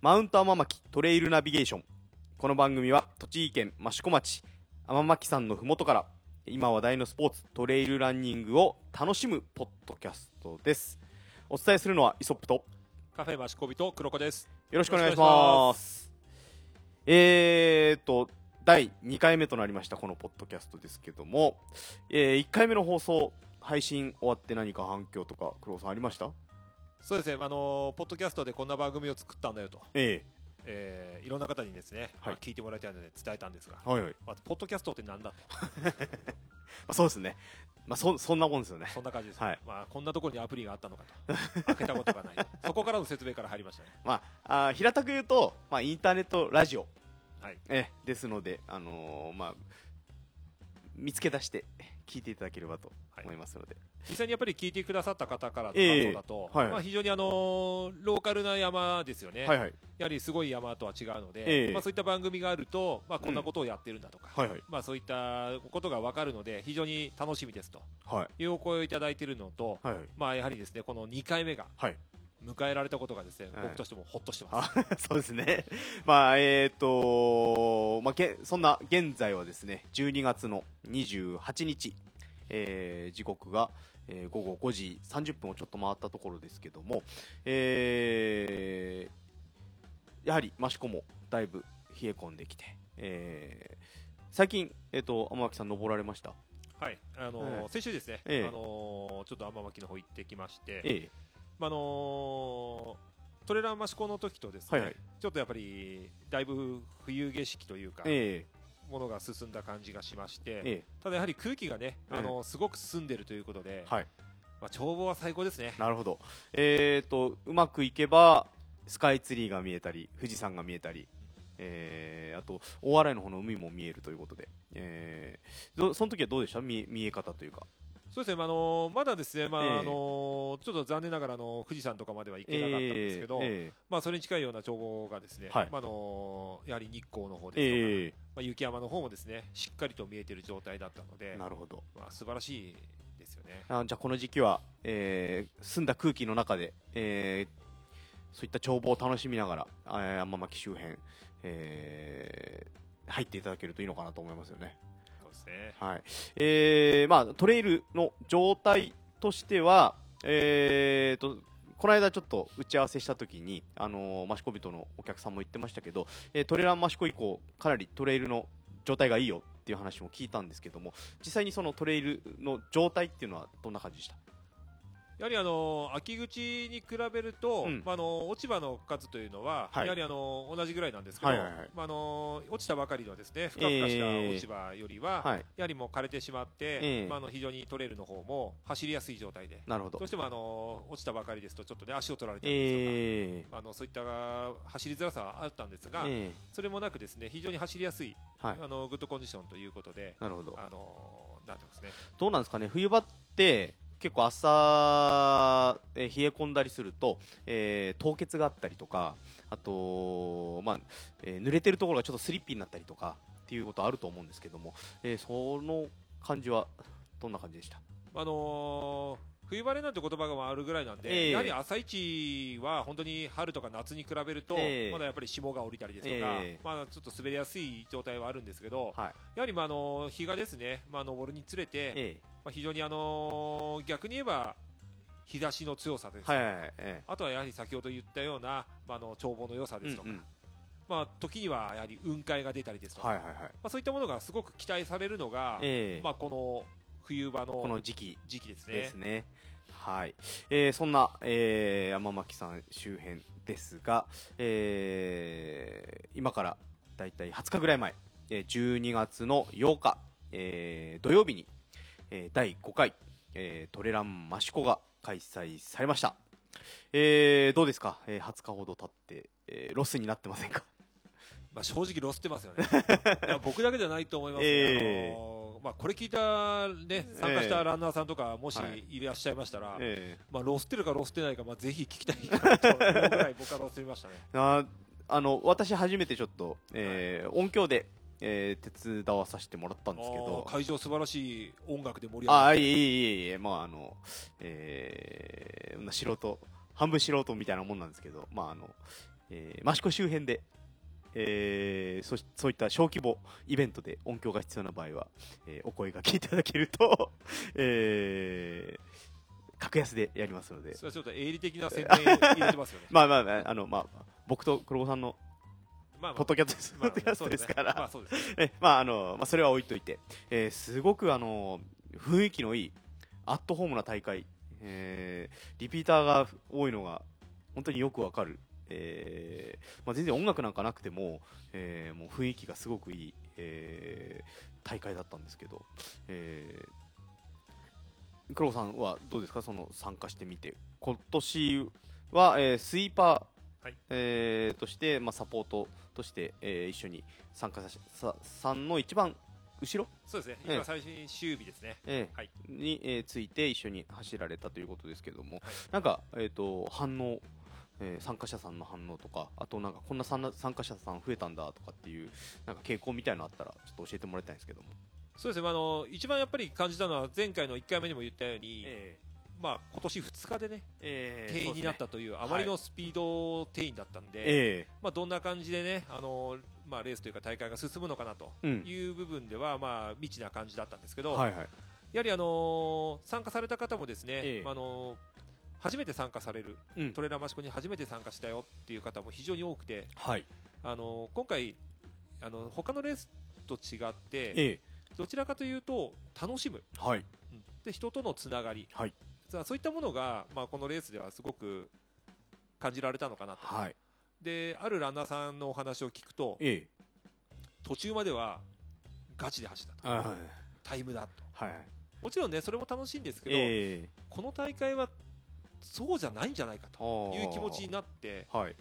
マウント天巻トレイルナビゲーション。この番組は栃木県益子町天巻山のふもとから今話題のスポーツトレイルランニングを楽しむポッドキャストです。お伝えするのはイソップとカフェマシコビと黒子です。よろしくお願いします。えーと第2回目となりましたこのポッドキャストですけども、え1回目の放送配信終わって何か反響とか黒尾さんありました？そうですね、あのーポッドキャストでこんな番組を作ったんだよと、ええ。ーいろんな方にですね、はい。まあ聞いてもらいたいので伝えたんですが、えはいはい。まずポッドキャストってなんだと、ま あそうですね。まあそそんなもんですよね。そんな感じです、はい。まあ、こんなところにアプリがあったのかと、開けたことがない、そこからの説明から入りましたね。まあ、あー平たく言うと、まあ、インターネットラジオ、はい。えですので、あのーまあ、見つけ出して聞いていただければと思いますので、実際にやっぱり聞いてくださった方からのええ。感想だと、はいまあ、非常にあのーローカルな山ですよね、はいはい。やはりすごい山とは違うので、ええ。まあ、そういった番組があると、まあ、こんなことをやってるんだとか、はいはい。まあ、そういったことが分かるので、非常に楽しみですとはい。いうお声をいただいているのと、はいまあ、やはりですねこの2回目がはい迎えられたことがですね、はい。僕としてもほっとしてます。あ そうですね、まあえっ、とまあ、げそんな現在はですね12月の28日、えー時刻が、えー午後5時30分をちょっと回ったところですけども、えーやはり益子もだいぶ冷え込んできて、えー最近、えー、と天巻さん登られました？はい、あのーええ先週ですね、ええ。あのーちょっと天巻の方行ってきまして、えまああのートレラン益子の時とですね、はいはい。ちょっとやっぱりだいぶ冬景色というか、えものが進んだ感じがしまして、えただやはり空気がね、ええ。あのーすごく澄んでるということで、はい。まあ眺望は最高ですね。なるほど、えー、とうまくいけばスカイツリーが見えたり富士山が見えたり、えーあと大洗の方の海も見えるということで、えーどその時はどうでした？見え見え方というかそうですね、まああのーまだですね、まあええ。あのーちょっと残念ながらあの富士山とかまでは行けなかったんですけど、えまあそれに近いような眺望がですね、はい。まああのーやはり日光の方ーですとまあ雪山の方もですね、しっかりと見えている状態だったのでー、なるほど。まあ素晴らしいですよね。あじゃあこの時期は、えー澄んだ空気の中で、えーそういった眺望を楽しみながら天巻周辺、えー入っていただけるといいのかなと思いますよね。ね。はいえーまあ、トレイルの状態としては、えー、とこの間ちょっと打ち合わせしたときに、あのー、益子人のお客さんも言ってましたけど、えートレラン益子以降かなりトレイルの状態がいいよっていう話も聞いたんですけども実際にそのトレイルの状態っていうのはどんな感じでした？やはりあの秋口に比べると、うん。まああの落ち葉の数というのは、はい。やはりあの同じぐらいなんですけど、はいはいはい。まああの落ちたばかりのですね、ふかふかした落ち葉よりは、はい。やはりもう枯れてしまって、ええまああの非常にトレイルの方も走りやすい状態で、なるほど。どうしてもあの落ちたばかりですとちょっとね足を取られたりですとか。えあのそういった走りづらさはあったんですが、ー。えそれもなくですね非常に走りやすい、ーはい。あのグッドコンディションということで、なるほど。あのなんていうんですね、どうなんですかね冬場って結構朝、えー冷え込んだりすると、えー凍結があったりとかあと、まあえー濡れてるところがちょっとスリッピーになったりとかっていうことあると思うんですけども、えーその感じはどんな感じでした？あのー冬晴れなんて言葉があるぐらいなんで、ええ。やはり朝一は本当に春とか夏に比べると、ええ。まだやっぱり霜が降りたりですとか、ええ。まあ、ちょっと滑りやすい状態はあるんですけど、はい。やはりまああの日がですね、まあ、昇るにつれて、えまあ、非常にあの逆に言えば日差しの強さです、ーはいはいはいえあとはやはり先ほど言ったような、まあ、あの眺望の良さーですとか、うんうん。まあ、時にはやはり雲海が出たりですとか、はいはいはい。まあ、そういったものがすごく期待されるのが、えーまあ、この冬場このの時期。時期ですね。ですね。はい、えーそんな、えー山巻さん周辺ですが、えー今からだいたい20日ぐらい前、えー12月の8日、えー土曜日に、えー第5回、えートレラン益子が開催されました。えーどうですか、えー20日ほど経って、えーロスになってませんか？まあ、正直ロスってますよね。僕だけじゃないと思いますね、ええ。あのまあ、これ聞いた、ね、参加したランナーさんとかもしはい。いらっしゃいましたら、えまあ、ロスってるかロスってないか、まあ、ぜひ聞きたいかなと思うぐらい僕はロスりましたね。ー あーあの私初めてちょっと、えー音響で、えー手伝わさせてもらったんですけど。会場素晴らしい音楽で盛り上ああ、がって。いえいえいえいえ、まあ、あの、えー、素人、半分素人みたいなもんなんですけど、まあ、あの、えー、益子周辺で、えー、そしそういった小規模イベントで音響が必要な場合は、えーお声がけいただけると、えー、格安でやりますので。それはちょっと営利的な宣伝入れてますよね。まあまあまああのまあ僕と黒子さんのまあポッドキャストまあポッドキャストですから、まあそうですね。えまああのまあそれは置いといて、えーすごくあの雰囲気のいいアットホームな大会、えーリピーターが多いのが本当によくわかる、えーまあ、全然音楽なんかなくても,、えーもう雰囲気がすごくいい、えー大会だったんですけど、えー、黒さんはどうですか？その参加してみて。今年は、えースイーパーはい。えーとして、まあ、サポートとして、えー一緒に参加さしささんの一番後ろ、そうですね。ええ。今最終日ですね。えーはい。に、えーついて一緒に走られたということですけども、なんか、えー、と反応、えー参加者さんの反応とかあとなんかこんな参参加者さん増えたんだとかっていうなんか傾向みたいなのあったらちょっと教えてもらいたいんですけども、そうですね、まあ、あの一番やっぱり感じたのは前回の1回目にも言ったように、えまあ今年2日でねえ定員になったというあまりのスピード定員だったんで、えまあ、どんな感じでねあの、まあ、レースというか大会が進むのかなとうん。いう部分では、まあ、未知な感じだったんですけど、えはいはい。やはり、あの参加された方もですね、ええ。まああの初めて参加される、うん。トレーラー益子に初めて参加したよっていう方も非常に多くて、はい。あの今回あの他のレースと違ってえどちらかというと楽しむ、えはい。うん。で人とのつながり、はいそういったものが、まあ、このレースではすごく感じられたのかなと、はい。であるランナーさんのお話を聞くとえ途中まではガチで走ったと。えはい。タイムだと。はいもちろんねそれも楽しいんですけど、ええ。この大会はそうじゃないんじゃないかという気持ちになってはい。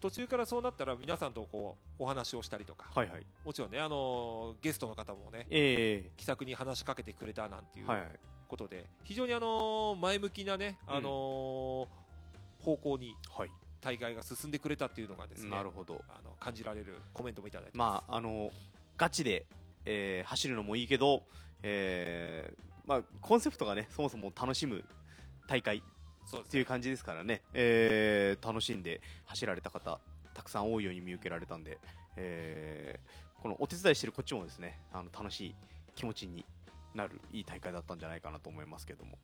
途中からそうなったら皆さんとこうお話をしたりとか。はいはい。もちろんねあのゲストの方もねえ気さくに話しかけてくれたなんていうえはいはいことで、非常にあの前向きなね、うん。あの方向にはい。大会が進んでくれたっていうのがですねなるほど。あの感じられるコメントもいただいてままああのガチで、えー走るのもいいけど、えーまあ、コンセプトがねそもそも楽しむ大会っていう感じですからね、えー楽しんで走られた方たくさん多いように見受けられたんで、えーこのお手伝いしてるこっちもですねあの楽しい気持ちになるいい大会だったんじゃないかなと思いますけども、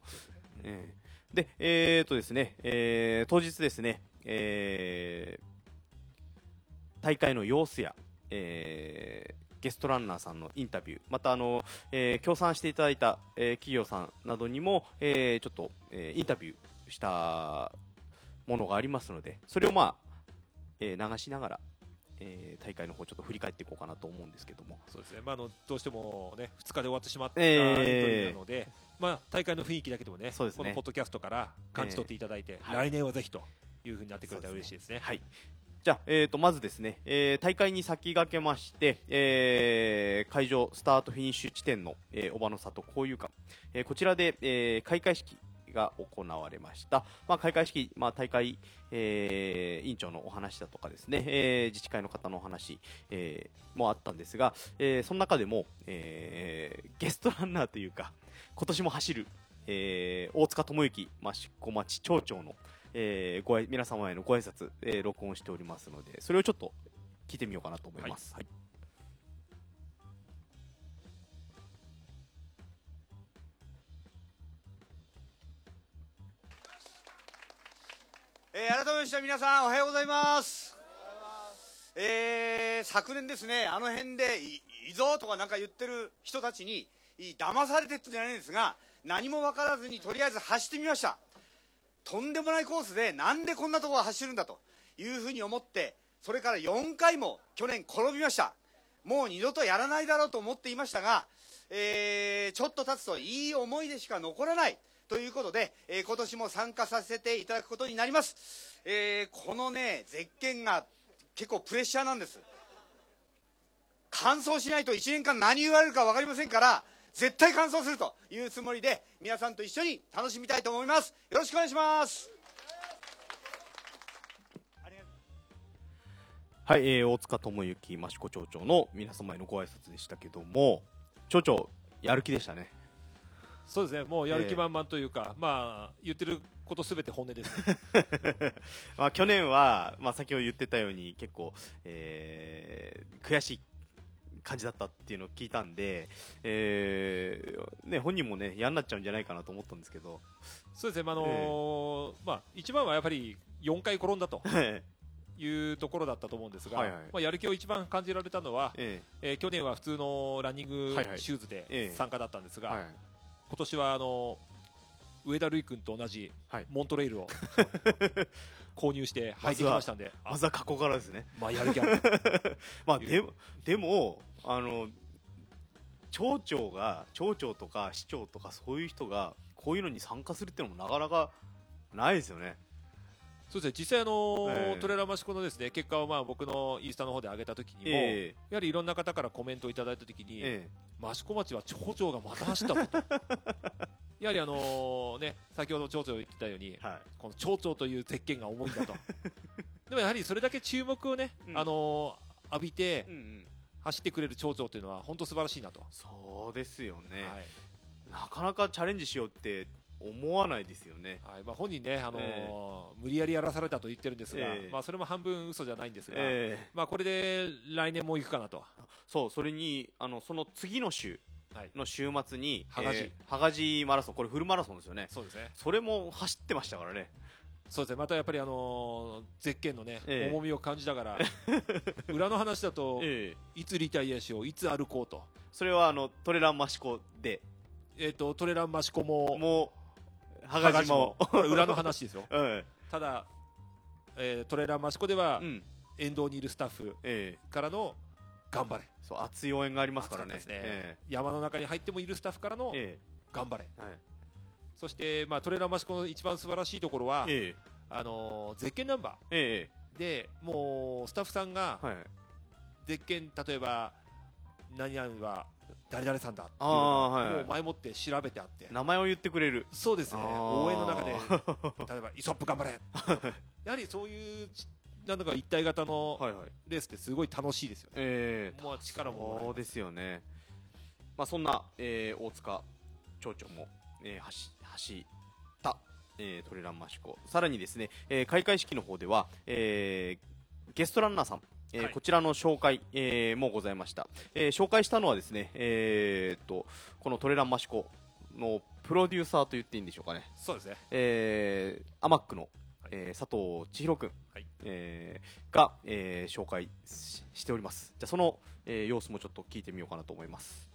えーでえー、とですね、えー当日ですね、えー大会の様子や、えーゲストランナーさんのインタビューまたあの、えー協賛していただいた、えー企業さんなどにも、えーちょっと、えーインタビューしたものがありますのでそれをまあ、えー流しながら、えー大会の方ちょっと振り返っていこうかなと思うんですけども。そうですね、まあ、あのどうしても、ね、2日で終わってしまったえエンなので、まあ、大会の雰囲気だけでもねね。このポッドキャストから感じ取っていただいて、はい来年はぜひというふうになってくれたら嬉しいですね。はい。じゃあ、えー、とまずですね、えー大会に先駆けまして、えー会場スタートフィニッシュ地点の、えー、小葉の里交友館、えーこちらで、えー開会式が行われました、まあ、開会式、まあ、大会、えー委員長のお話だとかですね、えー自治会の方のお話、えーもあったんですが、えーその中でも、えーゲストランナーというか今年も走る、えー大塚智之益子町町長のえーご皆様へのご挨拶、えー録音しておりますのでそれをちょっと聞いてみようかなと思います、はい。えー改めまして皆さんおはようございます。えー昨年ですねあの辺でいいぞとかなんか言ってる人たちに騙されてってんじゃないんですが何も分からずにとりあえず走ってみました。とんでもないコースでなんでこんなところ走るんだというふうに思ってそれから4回も去年転びました。もう二度とやらないだろうと思っていましたが、えーちょっと経つといい思い出しか残らない。ということで、えー今年も参加させていただくことになります、えーこのね絶景が結構プレッシャーなんです。完走しないと1年間何言われるか分かりませんから絶対完走するというつもりで皆さんと一緒に楽しみたいと思います。よろしくお願いします。はい、えー大塚智之益子町長の皆様へのご挨拶でしたけども町長やる気でしたね。そうですね。もうやる気満々というか、まあ言ってることすべて本音です、まあ、去年は、まあ、先ほど言ってたように結構、えー悔しい感じだったっていうのを聞いたんで、えーね、本人もね嫌になっちゃうんじゃないかなと思ったんですけど、そうですね、まああのーまあ、一番はやっぱり4回転んだとえ いうところだったと思うんですが、はいはい。まあ、やる気を一番感じられたのは、ええ。ー去年は普通のランニングシューズええ。で参加だったんですが、はい、今年はあの上田瑠衣君と同じはい。モントレイルを 購入して履いてきましたんで、あまずは過去からですね。まあ、やる気ある。まあ、でも、でも、あの、町長が、町長とか市長とかそういう人が、こういうのに参加するっていうのもなかなかないですよね。そうですね。実際あのーええ。トレーラーマシコのですね結果をまあ僕のインスタの方で上げた時にも、えやはりいろんな方からコメントをいただいた時に、え益子町は町長がまた走ったぞと。やはりあのね先ほど町長言ってたようにえはい。この町長というゼッケンが重いんだと。でもやはりそれだけ注目をね、うん。あのー浴びてうんうん。走ってくれる町長というのは本当素晴らしいなと、そうですよね、はい。なかなかチャレンジしようって思わないですよね。はい。まあ、本人ね、あのーえ無理やりやらされたと言ってるんですが、ええ。まあ、それも半分嘘じゃないんですが、ええ。まあ、これで来年も行くかなと、そう、それに、あの、その次の週はい、の週末に、羽賀寺えー羽賀寺マラソン、これフルマラソンですよね。そうですね。それも走ってましたからね。そうですね。またやっぱり、あのーゼッケンのね、ええ。重みを感じながら、裏の話だと、ええ。いつリタイアしよう、いつ歩こうと、それはあの、トレランマシコで、えー、とトレランマシコも、もう、羽羽賀寺も。これ裏の話ですよ、うん。ただ、えートレランマシコでは、うん。沿道にいるスタッフええからの頑張れ、そう、熱い応援がありますからね。熱かったですねえ山の中に入ってもいるスタッフからのえ頑張れ、えはい。そして、まあ、トレランマシコの一番素晴らしいところは、ええあのーゼッケンナンバえーでもうスタッフさんがえはい。ゼッケン例えば何々は誰々さんだっていうあのあはいはいがもう前もって調べてあって名前を言ってくれる。そうですね応援の中で 例えばイソップ頑張れやはりそういうちなんだか一体型の。レースってすごい楽しいですよね、ええもう力もそうですよね。まあ、そんな、えー大塚町長も、えー走走った、えートレランマシコ。さらにですね、えー開会式の方では、えーゲストランナーさん、えーはいこちらの紹介、えーもございました。えー紹介したのはですね、えーっと、このトレランマシコのプロデューサーと言っていいんでしょうかね。そうですねえーアマックの、えー佐藤千尋くん、はいえーが、えー紹介ししております。じゃあその、えー様子もちょっと聞いてみようかなと思います。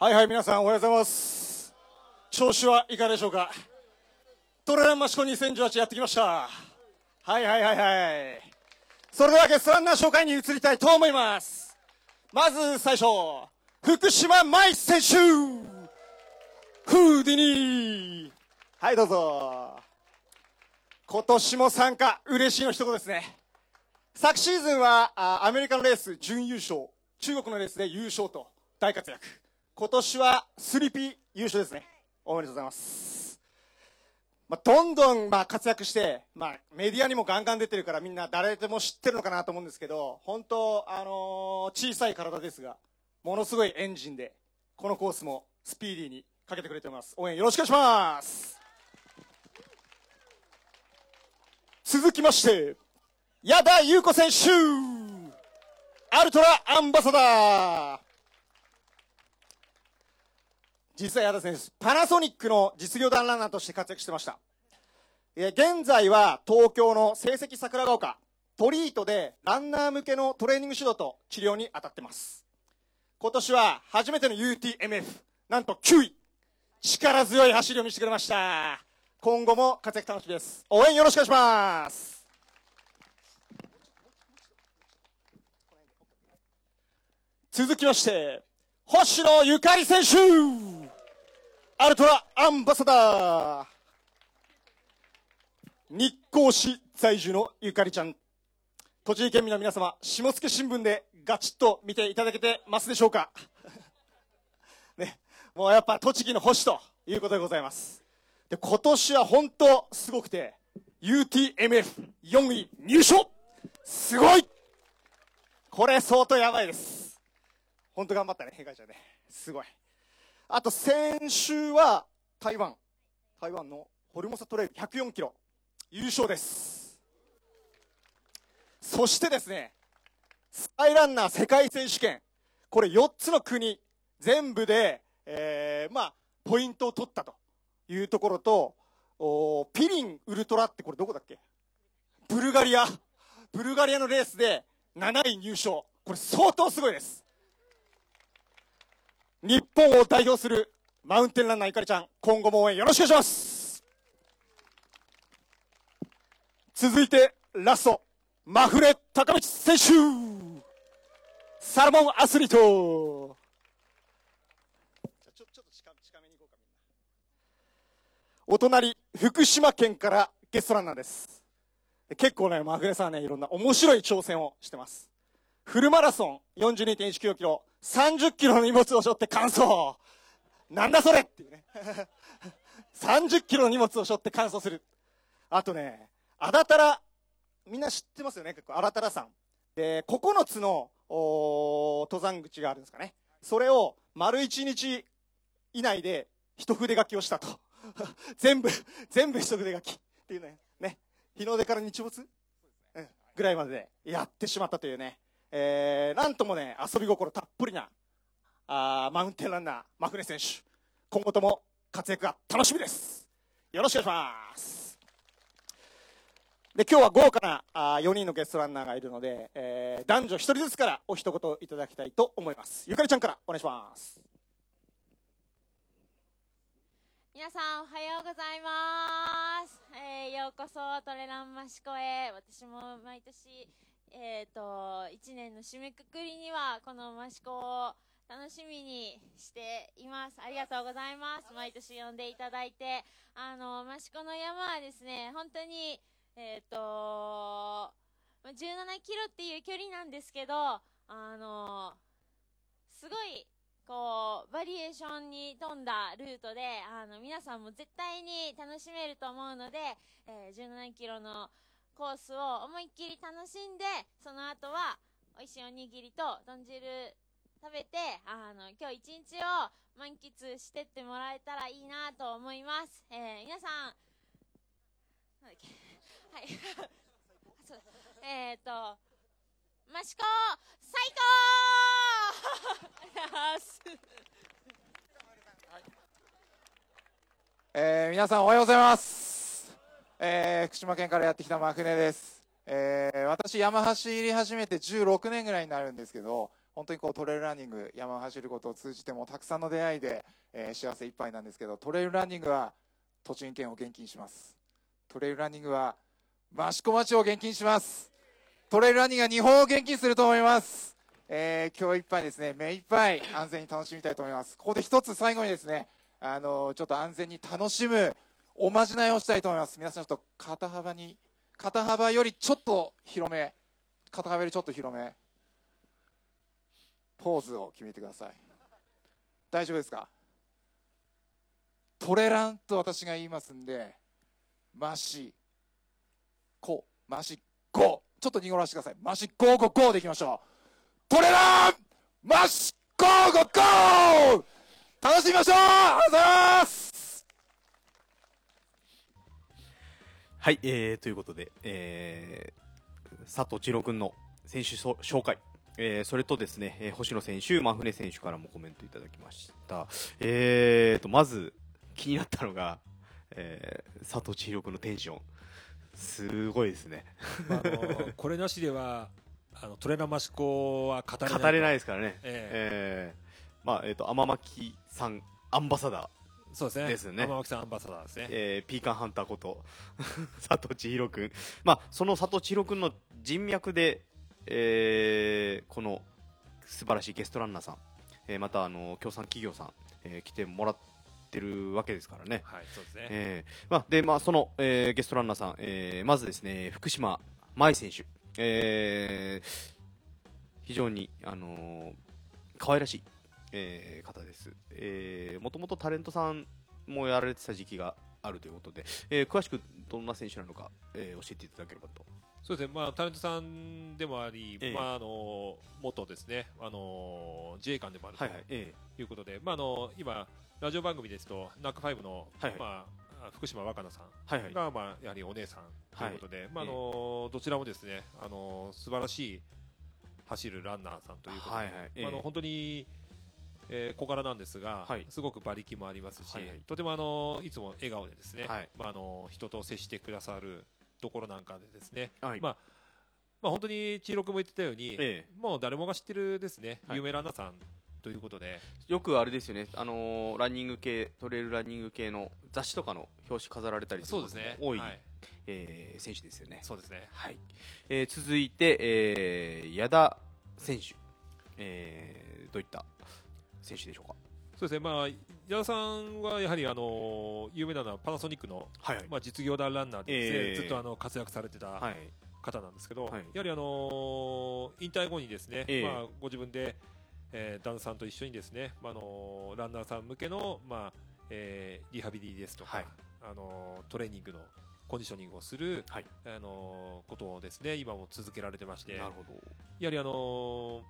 はいはい、皆さんおはようございます。調子はいかがでしょうか？トレランマシコ2018やってきました。はいはいはいはい。それではゲストランナー紹介に移りたいと思います。まず最初、福島舞選手フーディニーはい、どうぞ。今年も参加、嬉しいの一言ですね。昨シーズンはアメリカのレース準優勝、中国のレースで優勝と大活躍。今年はスリピー優勝ですね。おめでとうございます。まあ、どんどんまあ活躍して、まあ、メディアにもガンガン出てるからみんな誰でも知ってるのかなと思うんですけど、本当、あのー小さい体ですが、ものすごいエンジンで、このコースもスピーディーにかけてくれてます。応援よろしくお願いします。続きまして、矢田優子選手アルトラアンバサダー実は矢田選手、パナソニックの実業団ランナーとして活躍してました。え現在は東京の成績桜ヶ丘、トリートでランナー向けのトレーニング指導と治療に当たってます。今年は初めての UTMF、なんと9位。力強い走りを見せてくれました。今後も活躍楽しみです。応援よろしくお願いします。続きまして、星野ゆかり選手アルトラアンバサダー日光市在住のゆかりちゃん。栃木県民の皆様、下野新聞でガチッと見ていただけてますでしょうか？ね、もうやっぱ栃木の星ということでございます。で、今年は本当すごくて、UTMF4 位入賞すごいこれ相当やばいです。本当頑張ったね、ヘカちゃんね。すごい。あと先週は台湾、台湾のホルモサトレイル104キロ、優勝です。そしてですね、スカイランナー世界選手権、これ4つの国、全部で、えー、まあ、ポイントを取ったというところと、おピリンウルトラってこれどこだっけ？ブルガリア。ブルガリアのレースで7位入賞。これ相当すごいです。日本を代表するマウンテンランナーゆかりちゃん、今後も応援よろしくお願いします。続いて、ラスト、マフレ高道選手。サルモンアスリート。じゃちょちょっと近近めに行こうかみんなお隣福島県からゲストランナーです。結構ねマフレさんねいろんな面白い挑戦をしてます。フルマラソン42.19キロ30キロの荷物を背負って完走。なんだそれっていうね。30キロの荷物を背負って完走する。あとねあだたらみんな知ってますよね？結構あだたら山。で9つの登山口があるんですかね。それを丸1日以内で一筆書きをしたと。全部全部一筆書き。っていうね。ね。日の出から日没、うん、ぐらいまでやってしまったというね、えー、なんともね遊び心たっぷりなあマウンテンランナーマフネ選手。今後とも活躍が楽しみです。よろしくお願いします。で今日は豪華なあ4人のゲストランナーがいるので、えー男女1人ずつからお一言いただきたいと思います。ゆかりちゃんからお願いします。皆さんおはようございます、えーようこそトレランマシコへ。私も毎年えっ、と1年の締めくくりにはこのマシコを楽しみにしています。ありがとうございます。毎年呼んでいただいて。あのマシコの山はですね本当にえっ、と17キロっていう距離なんですけどあのすごいこうバリエーションに富んだルートであの皆さんも絶対に楽しめると思うので、えー17キロのコースを思いっきり楽しんでその後は美味しいおにぎりと豚汁食べてあの今日一日を満喫してってもらえたらいいなと思います、えー皆さんなんだっけはいそうえっ、とマシコ最高ありがとうございます。えー皆さんおはようございます、えー福島県からやってきたマクネです、えー私山走り始めて16年ぐらいになるんですけど本当にこうトレイルランニング山を走ることを通じてもたくさんの出会いで、えー幸せいっぱいなんですけどトレイルランニングは栃木県を元気にします。トレイルランニングは益子町を元気にします。トレイルランニングは日本を元気にすると思います。えー今日いっぱいですね。目いっぱい安全に楽しみたいと思います。ここで一つ最後にですねあのちょっと安全に楽しむおまじないをしたいと思います。皆さんちょっと肩幅に肩幅よりちょっと広め肩幅よりちょっと広めポーズを決めてください。大丈夫ですか？トレランと私が言いますんでマシコマシゴちょっと濁らせてください。マシゴーゴーゴーでいきましょう。トレランマシゴーゴーゴー楽しみましょう。ありがとうございます。はい、えー、ということで、えー、佐藤千郎君の選手そ紹介、えー、それとですね、えー星野選手、真船選手からもコメントいただきました。えーと、まず気になったのが、えー、佐藤千郎君のテンション。すごいですね。まあ、あのこれなしではあのトレーナーマシコは語れない語れないですからね。ええーまあ、えっ、と、天巻さん、アンバサダー。そうですね。ですね。さんアンバサダーですね、えーピーカンハンターこと。佐藤千尋君、まあ、その佐藤千尋君の人脈で、えーこの素晴らしいゲストランナーさん、えーまたあの協賛企業さん、えー来てもらってるわけですからね。はいそうですね、えーまあ、で、まあ、その、えーゲストランナーさん、えーまずですね、福島舞選手、えー非常に、あのー可愛らしい、えー方です。えーもともとタレントさんもやられてた時期があるということで、えー詳しくどんな選手なのか、えー教えていただければと。そうですね、まあ、タレントさんでもあり、ええ。まあ、あの元ですね、あの自衛官でもあるとはいはい。えいうことで、まあ、あの今、ラジオ番組ですと、ナックファイブの、はいはい。まあ、福島若菜さんはいはい。が、まあ、やはりお姉さんということで、まああのどちらもですね、あの素晴らしい走るランナーさんということで、はいはい。ええ。まああの本当に、えー小柄なんですが、はい。すごく馬力もありますし、はいはい。とてもあのいつも笑顔でですね、はい。まあ、あの人と接してくださるところなんかでですね、はい。まあまあ、本当に千尋君も言ってたように、えもう誰もが知ってるですね、はい。有名ランナーさんということで、よくあれですよね、あのーランニング系、トレイルランニング系の雑誌とかの表紙飾られたりすることそうですね、も多い、はい、えー選手ですよね。そうですね。はい。えー続いて、えー矢田選手、えーどういった選手でしょうか？そうですね、まあ、矢田さんはやはり、あの有名なのはパナソニックの、はいはい。まあ、実業団ランナーでええ。ずっとあの活躍されてたはい。方なんですけど、はい。やはり、あの引退後にですね、ええ。まあ、ご自分で、えー旦那さんと一緒にですね、まああのランナーさん向けの、まあえーリハビリですとか、はい。あのトレーニングのコンディショニングをする、はい。あのことをですね今も続けられてまして、なるほど。やはりあの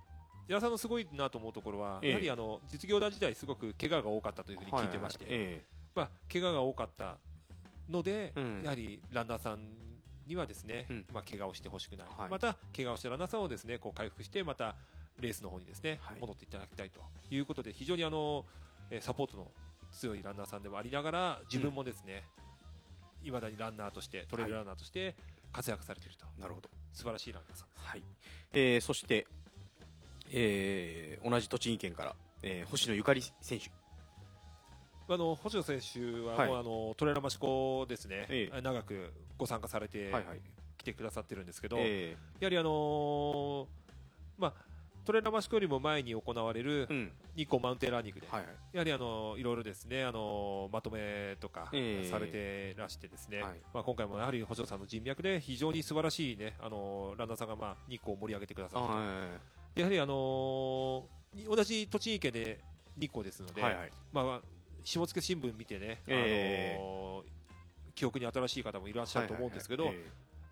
矢田さんのすごいなと思うところは、ええ。やはりあの実業団時代すごく怪我が多かったというふうに聞いてまして、はい。はいえ。まあ、怪我が多かったので、うん。やはりランナーさんにはですね、うん。まあ、怪我をしてほしくない、はい。また怪我をしたランナーさんをですねこう回復してまたレースの方にですね、はい。戻っていただきたいと。いうことで非常にあのえーサポートの強いランナーさんでもありながら自分もですね、いまだにランナーとしてトレイルランナーとして活躍されていると、ーなるほど。素晴らしいランナーさんです。はい。えーそして、えー同じ栃木県から、えー星野ゆかり選手。あの星野選手ははい。もう、あのトレーラーマシコですね、ええ。長くご参加されてはいはい。来てくださってるんですけど、えやはりあのーまあトレーラーマシコよりも前に行われるーうん。日光マウンテンランニングで、はいはい。やはりあのいろいろですねあのまとめとかええ。されてらしてですね、はい。まあ今回もやはり星野さんの人脈で非常に素晴らしいねあのランナーさんがまあ日光を盛り上げてくださってやはりあのー同じ栃木県で日光ですので、いはいはいまあ下野新聞見てね、ええあのー記憶に新しい方もいらっしゃると思うんですけど、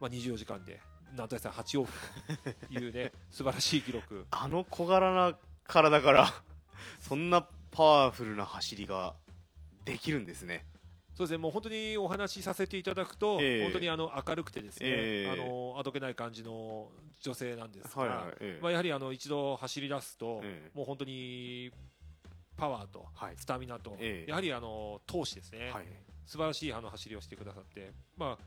まあ24時間でなんとやさん8往復というね素晴らしい記録。ーあの小柄な体からそんなパワフルな走りができるんですね。そうですね、もう本当にお話しさせていただくと、ええ。本当にあの明るくてですね、ええ。あのあどけない感じの女性なんですが、はいはいええ。まあ、やはりあの一度走り出すと、ええ。もう本当にパワーとはい。スタミナと、ええ。やはりあの闘志ですね、はい。素晴らしいあの走りをしてくださって、ま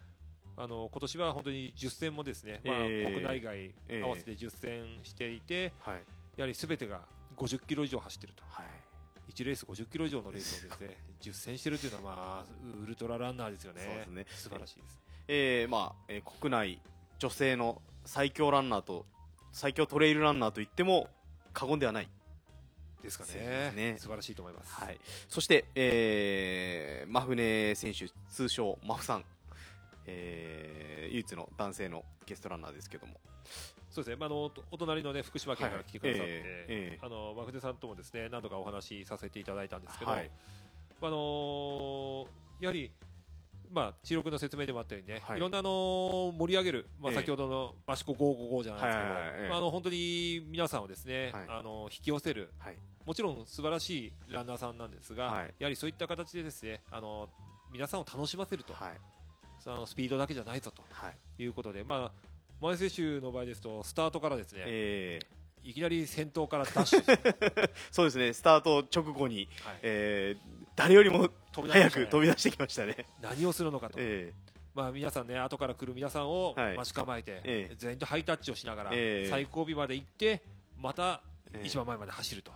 あ、あの今年は本当に10戦もですね、まあええ。国内外ええ。合わせて10戦していて、はい。やはりすべてが50キロ以上走ってると。はい1レース50キロ以上のレースをですね10戦してるというのは、まあ、ウルトラランナーですよね、そうですね素晴らしいです。えーまあ、えー国内女性の最強ランナーと最強トレイルランナーと言っても過言ではない。ですかねすね素晴らしいと思います。はい。そして、えー、マフネ選手、通称マフさん、えー、唯一の男性のゲストランナーですけども、そうですね、まあ、あのおお隣の、ね、福島県から来てくださって、はいはい。ええええ。あの真筆さんともですね何度かお話しさせていただいたんですけど、はい。あのーやはり、まあ、千六の説明でもあったようにね、はい。い、ろんな、あのー盛り上げる、まあ、ええ。先ほどの益子555じゃないですけど、はいまあ、あの本当に皆さんをですね、はい。あの引き寄せる、はい。もちろん素晴らしいランナーさんなんですが、はい。やはりそういった形でですねあの皆さんを楽しませると、はい。そのスピードだけじゃないぞとはい。いうことで、まあ、前選手の場合ですと、スタートからですね、えー、いきなり先頭からダッシュ、そうですね、スタート直後に、はい。えー、誰よりも早く飛び出してきましたね。何をするのかと、えまあ、皆さんね、後から来る皆さんをはい。待ち構えて、ええ。全員とハイタッチをしながら、ええ。最後尾まで行って、またええ。一番前まで走ると、ー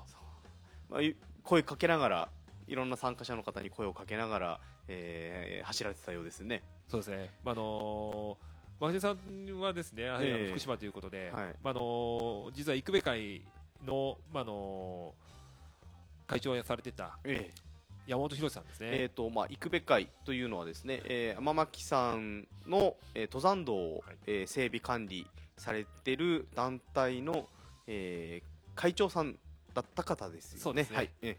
まあ、い声かけながら、いろんな参加者の方に声をかけながら、えー、走られてたようですね。そうですね、まああのーマフネさんはですね、ええ福島ということで、はいまああのー実は生部会の、まああのー会長をされてたえー山本博さんですね。えーとまあ、生部会というのはですね、えー、天巻さんの、えー登山道を、はいえー整備管理されてる団体の、えー会長さんだった方ですよね。ねはい。え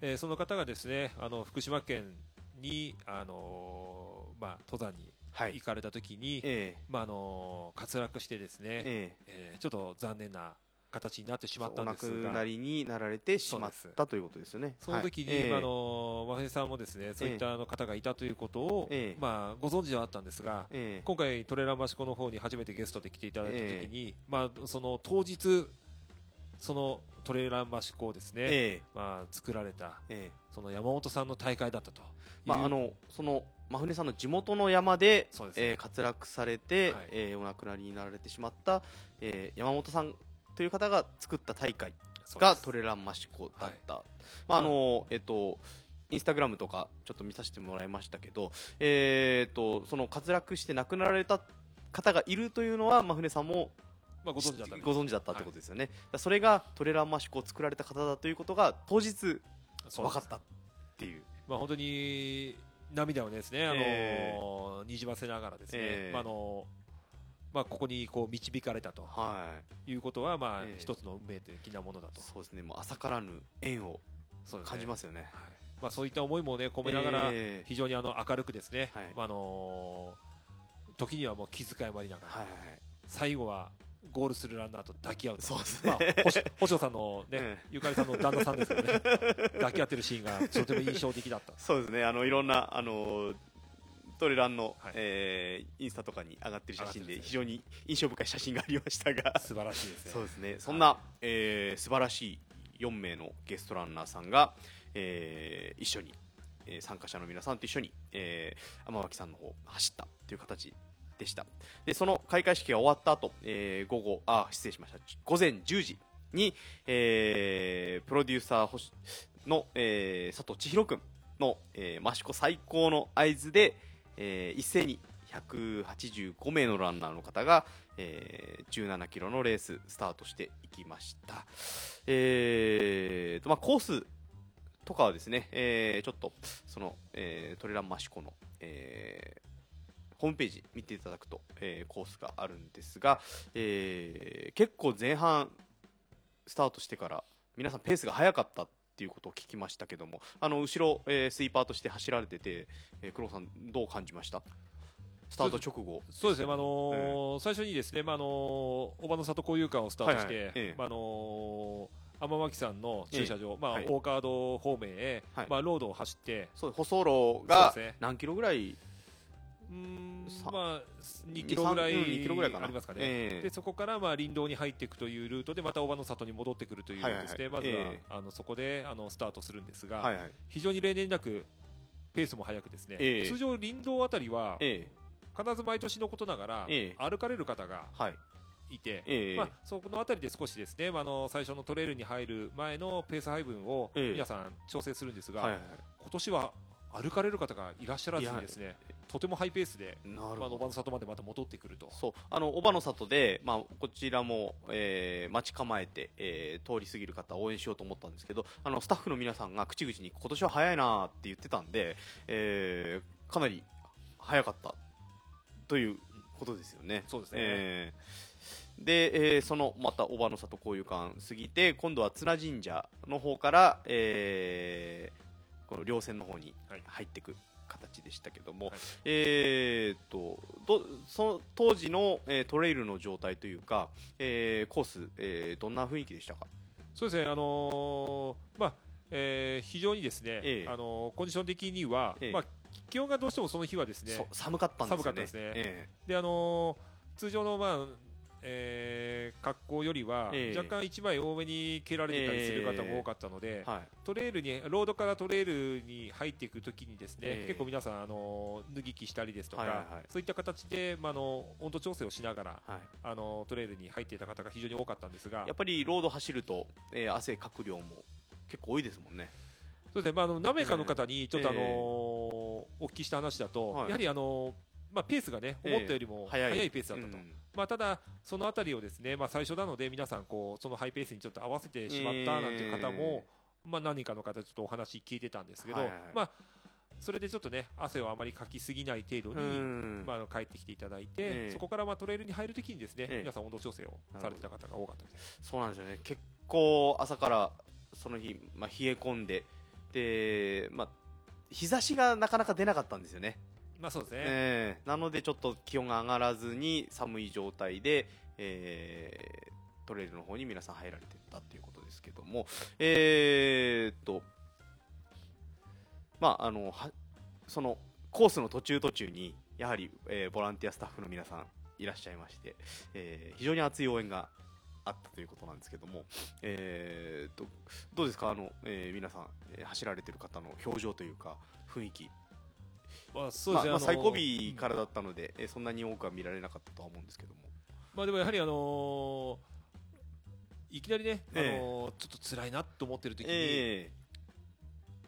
えーその方がですねあの福島県に、あのーまあ、登山にはい行かれた時に、えまああの滑落してですね、ええ。ーちょっと残念な形になってしまったお亡んですがくなりになられてしまったということですよね。その時に、はいああの真冬さんもですねそういったあの方がいたということを、ええ。まあ、ご存知ではあったんですが、ええ。今回トレーラーマシコの方に初めてゲストで来ていただいた時に、まあ、その当日そのトレーラーマシコをですね、ええ。まあ、作られたええその山本さんの大会だったとまあ、あのその真船さんの地元の山でそうですね。えー滑落されて、はい。えーお亡くなりになられてしまった、えー山本さんという方が作った大会がトレランマシコだった、まああのえっとインスタグラムとかちょっと見させてもらいましたけど、えーっとその滑落して亡くなられた方がいるというのは真船さんもまあ、ご存知だったんですご存知だったってことですよね、だからそれがトレランマシコを作られた方だということが当日分かったっていう。まあ、本当に涙をですね、あのえにじませながらですね、ええ。まああのまあ、ここにこう導かれたと。はい。いうことは、まあええ。一つの運命的なものだと。そうですね。もう朝からぬ縁を感じますよね。はい。まあ、そういった思いも、ね、込めながら、ええ。非常にあの明るくですね、はい。まああの時にはもう気遣いもありながら、はいはいはい。最後はゴールするランナーと抱き合うと。そうですね。まあ、星星野さんの、ねええゆかりさんの旦那さんですけどね。抱き合ってるシーンがとても印象的だった。そうですね。あのいろんなあのトレランの、はい。えーインスタとかに上がってる写真で非常に印象深い写真がありましたが。素晴らしいですね。そうですね。そんな、えー素晴らしい4名のゲストランナーさんが、えー一緒に、えー参加者の皆さんと一緒に、えー天脇さんの方を走ったという形でした。でその開会式が終わった後、えー午後あ失礼しました。午前10時に、えープロデューサー星の、えー佐藤千尋君の、えー、益子最高の合図で、えー一斉に185名のランナーの方が、えー17キロのレーススタートしていきました、えーとまあ、コースとかはですね、えーちょっとその、えートレランマシコの、えーホームページ見ていただくと、えーコースがあるんですが、えー結構前半スタートしてから皆さんペースが速かったっていうことを聞きましたけどもあの後ろ、えースイーパーとして走られてて、えー、黒さんどう感じました？スタート直後。そうですね、まああのー最初にですね、まああのー小葉の里交友館をスタートして、はい。はい。ええ。まああのー天巻さんの駐車場、まあはい。大カード方面へ、はい。まあロードを走って、そう舗装路が何キロぐらいまあ2キロぐらいうん2キロぐらいかな。ありますかね。ええ。でそこからまあ林道に入っていくというルートでまた小葉の里に戻ってくるというですね、はいはいはい。まずは、ええ。あのそこであのスタートするんですが、はいはい。非常に例年なくペースも速くですね、ええ。通常林道あたりはえ必ず毎年のことながら、ええ。歩かれる方がえはい。いて、ええ。まあ、そこのあたりで少しですね、まあ、あの最初のトレイルに入る前のペース配分をええ。皆さん調整するんですが、はいはい今年は歩かれる方がいらっしゃらずにですねとてもハイペースで、まあ、ほど野場の里までまた戻ってくると。そうあの小葉の里で、まあ、こちらも、えー待ち構えて、えー通り過ぎる方を応援しようと思ったんですけどあのスタッフの皆さんが口々に今年は早いなって言ってたんで、えーかなり早かったということですよね。そうですねえーで、えーそのまた小葉の里交友館過ぎて今度は綱神社の方から、えーこの稜線の方にはい入っていく形でしたけども、はい。えーっとどその当時の、えートレイルの状態というか、えーコース、えーどんな雰囲気でしたか、そうですね、あのーまあえー非常にですね、ええ。あのーコンディション的には、ええ。まあ、気温がどうしてもその日はですねそ寒かったんですよね。寒かったですね。え。で、あのー通常の、まあえー格好よりは、ええ。若干1枚多めに蹴られてたりする方も多かったので、えはい。トレイルにロードからトレイルに入っていくときにですね、ええ。結構皆さんあの脱ぎ着したりですとか、はいはいはい。そういった形で、まあ、あの温度調整をしながらはい、あのトレイルに入っていた方が非常に多かったんですが。やっぱりロード走ると、えー汗かく量も結構多いですもんね。そうですね、まあ、あの何名かの方にちょっと、あのーええ。お聞きした話だと、はい。やはり、あのーまあ、ペースがねええ。思ったよりも早い。速いペースだったと、うん。まあ、ただ、そのあたりをですね、まあ、最初なので皆さんこうそのハイペースにちょっと合わせてしまったなんていう方も、まあ、何人かの方ちょっとお話聞いてたんですけど、まあ、それでちょっとね汗をあまりかきすぎない程度に、うん。まあ帰ってきていただいて、ええ。そこからまあトレイルに入るときにですね、ええ。皆さん温度調整をされてた方が多かったです。そうなんですよね。結構朝からその日、まあ、冷え込んでで、まあ、日差しがなかなか出なかったんですよね。まあそうですね、えーなのでちょっと気温が上がらずに寒い状態で、えートレイルの方に皆さん入られてたっていうことですけども。えーっとまああのはそのコースの途中途中にやはり、えーボランティアスタッフの皆さんいらっしゃいまして、えー非常に熱い応援があったということなんですけども、えーとどうですか？あの、えー皆さん、え走られてる方の表情というか雰囲気。まあそうですね、まあ最後尾からだったので、えーそんなに多くは見られなかったとは思うんですけども。まあでもやはりあのーいきなりね、あえ。えのーちょっと辛いなと思ってる時に、え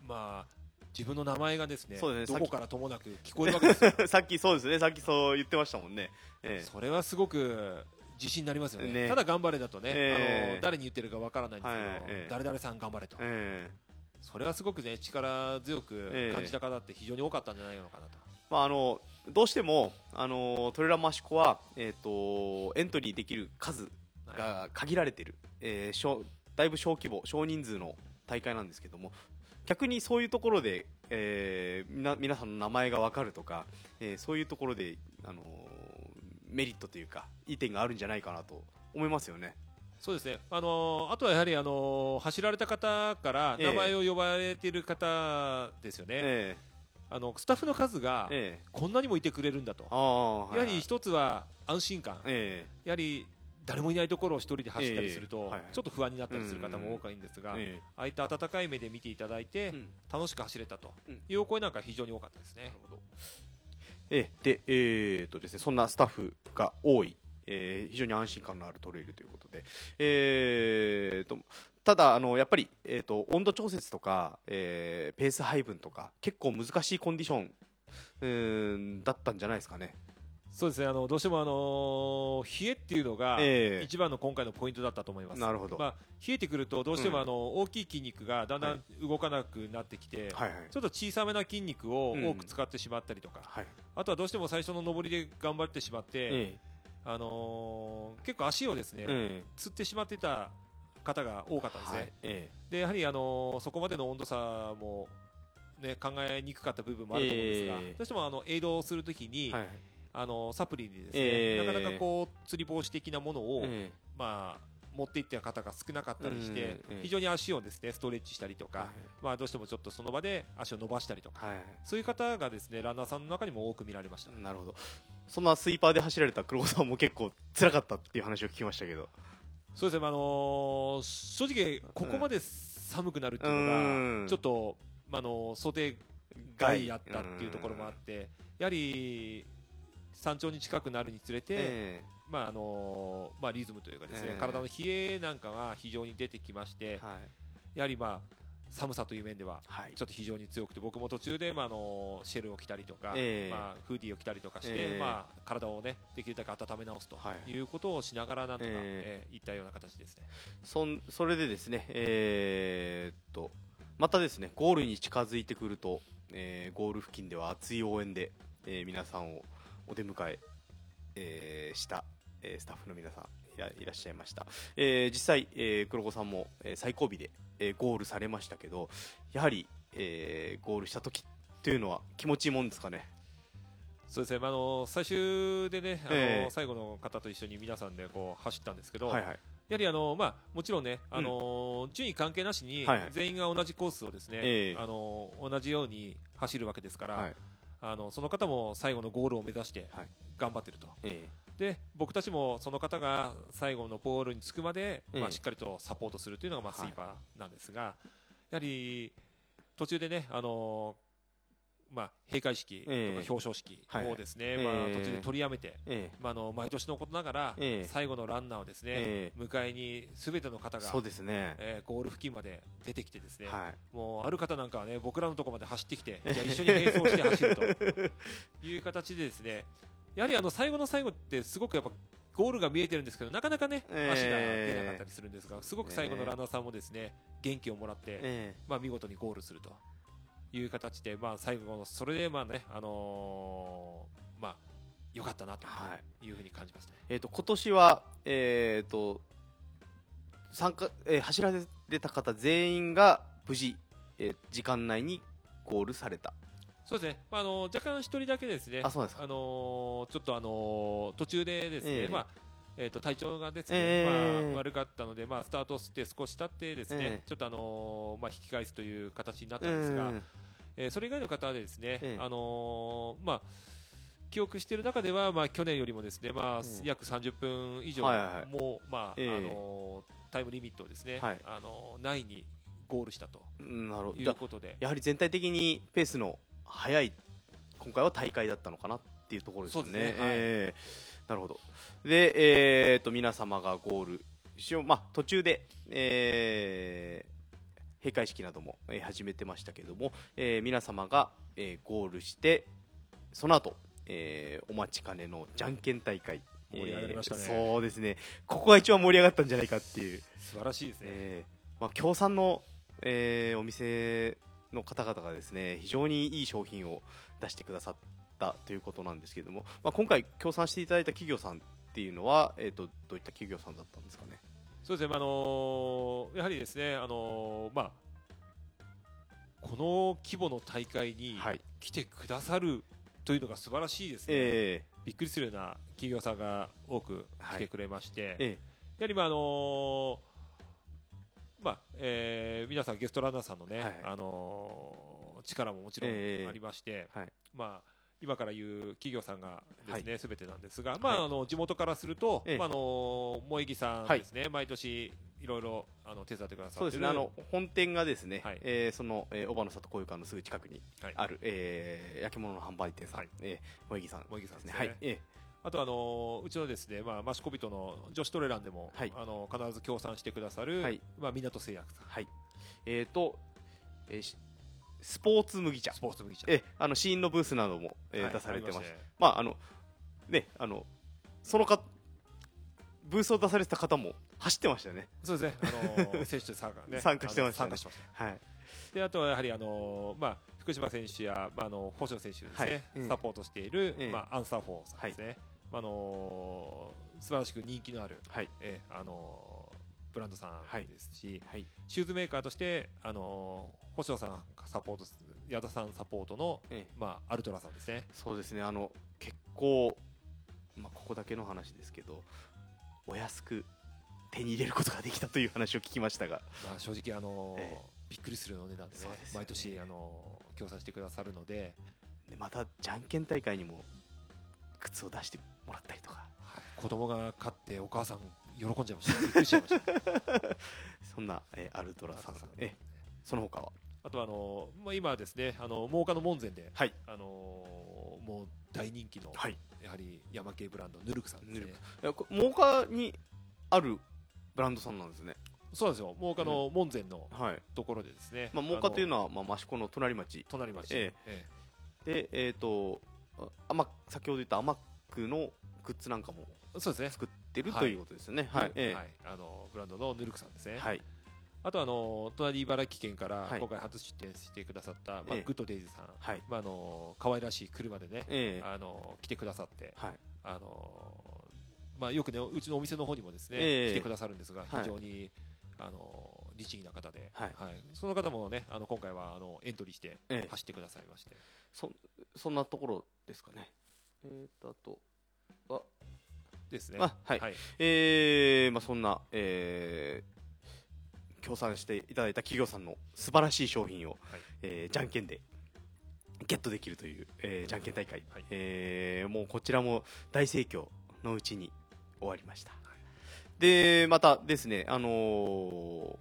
まあ自分の名前がですねそうですねどこからともなく聞こえるわけですよ。え さっきそうですね、さっきそう言ってましたもんね。えそれはすごく自信になりますよね。ねただ頑張れだとね、ええ。あの誰に言ってるかわからないんですけど、はいええ。誰々さん頑張れと、ええそれはすごくね力強くええ。感じた方って非常に多かったんじゃないのかなと、まあ、あのどうしてもあのトレランマシコは、えー、とエントリーできる数が限られている、えー小だいぶ小規模、少人数の大会なんですけども。逆にそういうところで、えーみな皆さんの名前が分かるとか、えーそういうところで、あのメリットというかいい点があるんじゃないかなと思いますよね。そうですね、あのーあとはやはり、あのー走られた方から名前を呼ばれている方ですよね、えあのスタッフの数がええ。こんなにもいてくれるんだと、やはり一つは安心感、えやはり誰もいないところを一人で走ったりすると、ちょっと不安になったりする方も多いんですが、えああいった温かい目で見ていただいて、うん。楽しく走れたとうん。いうお声なんか非常に多かったですね。ええ。で、えーとですね、そんなスタッフが多い、えー非常に安心感のあるトレイルということで、えーとただあの、やっぱり、えー、と温度調節とか、えーペース配分とか、結構難しいコンディションうーんだったんじゃないですかね。そうですね。あのどうしても、あの冷えっていうのがええ。一番の今回のポイントだったと思います。なるほど。まあ、冷えてくるとどうしても、うん。あの大きい筋肉がだんだはん動かなくなってきて、はいはい。ちょっと小さめな筋肉をうん。多く使ってしまったりとか、はい。あとはどうしても最初の上りで頑張ってしまって、えあのー結構足をですね、ええつってしまってた方が多かったんですね。はいえでやはり、あのーそこまでの温度差も、ね、考えにくかった部分もあると思うんですが、ええ。どうしてもあのエイドをするときに、えはい。あのサプリにですね、ええ。なかなかこう釣り防止的なものを、えまあ、持っていった方が少なかったりして、非常に足をですねストレッチしたりとか、はいまあ、どうしてもちょっとその場で足を伸ばしたりとか、はい。そういう方がですねランナーさんの中にも多く見られました。なるほどそんなスイーパーで走られた黒子さんも結構辛かったっていう話を聞きましたけど。そうですね、あのー正直、ここまで寒くなるっていうのうん。が、ちょっと、まああの想定外やったっていうところもあって、やはり山頂に近くなるにつれて、えまああのまあ、リズムというかですね、ええ。体の冷えなんかが非常に出てきましてえ、はい。やはり、まあ、寒さという面では、はい。ちょっと非常に強くて、僕も途中で、まああのシェルを着たりとか、ええ。まあ、フーディーを着たりとかして、ええ。まあ、体を、ね、できるだけ温め直すとはい。いうことをしながら、なんとか、ええ。えいったような形ですね。そんそれでですね、えーっとまたですねゴールに近づいてくると、えーゴール付近では熱い応援で、えー皆さんをお出迎ええーした、えースタッフの皆さんいらっしゃいました、えー実際、えー黒子さんも、えー最後尾で、えーゴールされましたけどやはり、えーゴールした時っていうのは気持ちいいもんですかね？そうですね、まあ、あの最終でね、あのええ。最後の方と一緒に皆さんでこう走ったんですけど、はいはい。やはりあの、まあ、もちろんね、あの順位関係なしにはいはい。全員が同じコースをですね、ええ。あの同じように走るわけですから、はい。あのその方も最後のゴールを目指してはい。頑張ってると、えで僕たちもその方が最後のポールにつくまで、ええ。まあ、しっかりとサポートするというのが、まあ、スはいイーパーなんですが、やはり途中でね、あのまあ、閉会式とかええ。表彰式はい。をですね、ええ。まあ、途中で取りやめて、ええ。まあ、あの毎年のことながら、ええ。最後のランナーをですね、え迎えにすべての方がそうですね、えーゴール付近まで出てきてですね、はい。もうある方なんかはね僕らのところまで走ってきてじゃあ一緒に並走して走るという形でですねやはりあの最後の最後ってすごくやっぱゴールが見えてるんですけどなかなかねええ足が出なかったりするんですがすごく最後のランナーさんもですね元気をもらって、えまあ、見事にゴールするという形で、まあ、最後のそれでまあね、あのーまあ良かったなというふうに感じますね。えー、と今年は、えー、と参加、えー走られた方全員が無事、えー時間内にゴールされたそうですね、まあ、あの若干一人だけですね、あそうですか。あのちょっとあの途中でですね、ええ。まあえー、と体調がですね、ええ。まあ、悪かったので、まあ、スタートして少し経ってですね、ええ。ちょっとあのまあ引き返すという形になったんですが、うんえーそれ以外の方でですね、ええ。あのまあ記憶している中では、まあ、去年よりもですね、まあええ。約30分以上はいはいはい。も、まあええ。あのタイムリミットをですね、はい。あの内にゴールしたと。うんなるほど。いうことで、やはり全体的にペースの速い今回は大会だったのかなっていうところですね。すねはいえーなるほど。で、えー、と皆様がゴールしよう、まあ、途中で、えー閉会式なども、えー始めてましたけれども、えー皆様が、えーゴールしてその後、えーお待ちかねのじゃんけん大会盛り上がりましたねえーそうですねここが一番盛り上がったんじゃないかっていう素晴らしいですね。えーまあ、協賛の、えーお店の方々がですね非常にいい商品を出してくださったということなんですけれども、まあ、今回協賛していただいた企業さんっていうのは、えー、とどういった企業さんだったんですかね？そうですね、まああのやはりですね、あのまあ、この規模の大会にはい。来てくださるというのが素晴らしいですね、えびっくりするような企業さんが多く来てくれまして、ーえやはり、まああのまあえー皆さんゲストランナーさんのね、はい。あの力ももちろんええ。ありまして、はい。まあ今から言う企業さんがですね、すべてなんですが、はい。まああの地元からすると、ええ。まああの萌木さんはいですね、毎年いろいろあの手伝ってくださそうですね。あの本店がですね、はい。えーその、えー、小葉の里交友館のすぐ近くにはい。ある、えー焼き物の販売店さん、はい。えー萌木さん。萌木さんですね。はい、えあとあのうちのですね、まあマシコビトの女子トレランでも、はい。あの必ず協賛してくださる、はい。まあ港製薬さん、ーはい。えーと、えーしスポーツ麦茶。スポーツ麦茶、えあの試飲のブースなども、えーはい出されてましありしてまああのねあのそのかブースを出されてた方も走ってましたよね。そうですね、あの 選手参加ね参加してました参加してました。はい。であとはやはりあのまあ福島選手やまああの星野選手ですね、はい。うん。サポートしている、ええ。まあアンサーフォーさんですね。まああの素晴らしく人気のある、はい。ええあのブランドさんですし、はい。シューズメーカーとしてあの星野さんがサポートす矢田さんサポートの、ええ。まあアルトラさんですね。そうですね。あの結構、まあ、ここだけの話ですけどお安く手に入れることができたという話を聞きましたが。まあ正直あの、えびっくりするお値段でねね。毎年あの協賛してくださるので、でまたじゃんけん大会にも靴を出してもらったりとか。はい。子供が勝ってお母さん喜んじゃいました。びっくりしちゃいました。そんな、えーアルトラさんさん。えその他は？あとはあの、まあ、今はですね、あの真岡の門前で、はい。あのもう大人気の、はい。やはり山系ブランド、ヌルクさんですね。真岡にあるブランドさんなんですね。そうなんですよ、真岡の門前のはい、ところでですね。まあ、真岡というののは、まあ、益子の隣町。隣町。ええ。でえっ、とあ天先ほど言った天区のグッズなんかもえそうですね。作ってるはいということですよね。はい、ええ。はい。あのブランドのヌルクさんですね。はい。あとあの隣茨城県からはい。今回初出店してくださった、まあええ。グッドデイズさん、はい。まああの可愛らしい車でね、ええ。あの来てくださって、はい。あのまあ、よくね、うちのお店の方にもですね、ええ。来てくださるんですが、はい。非常に、あの律儀な方で、はい。その方もね、あの今回はあのエントリーしてええ。走ってくださいまして、そそんなところですかね。えー、とあとはですね。あはい。はい、えーまあ、そんな、えー協賛していただいた企業さんの素晴らしい商品を、はい。えーじゃんけんでゲットできるという、えーじゃんけん大会、はい。えーもうこちらも大盛況のうちに終わりました、でまたですねあのー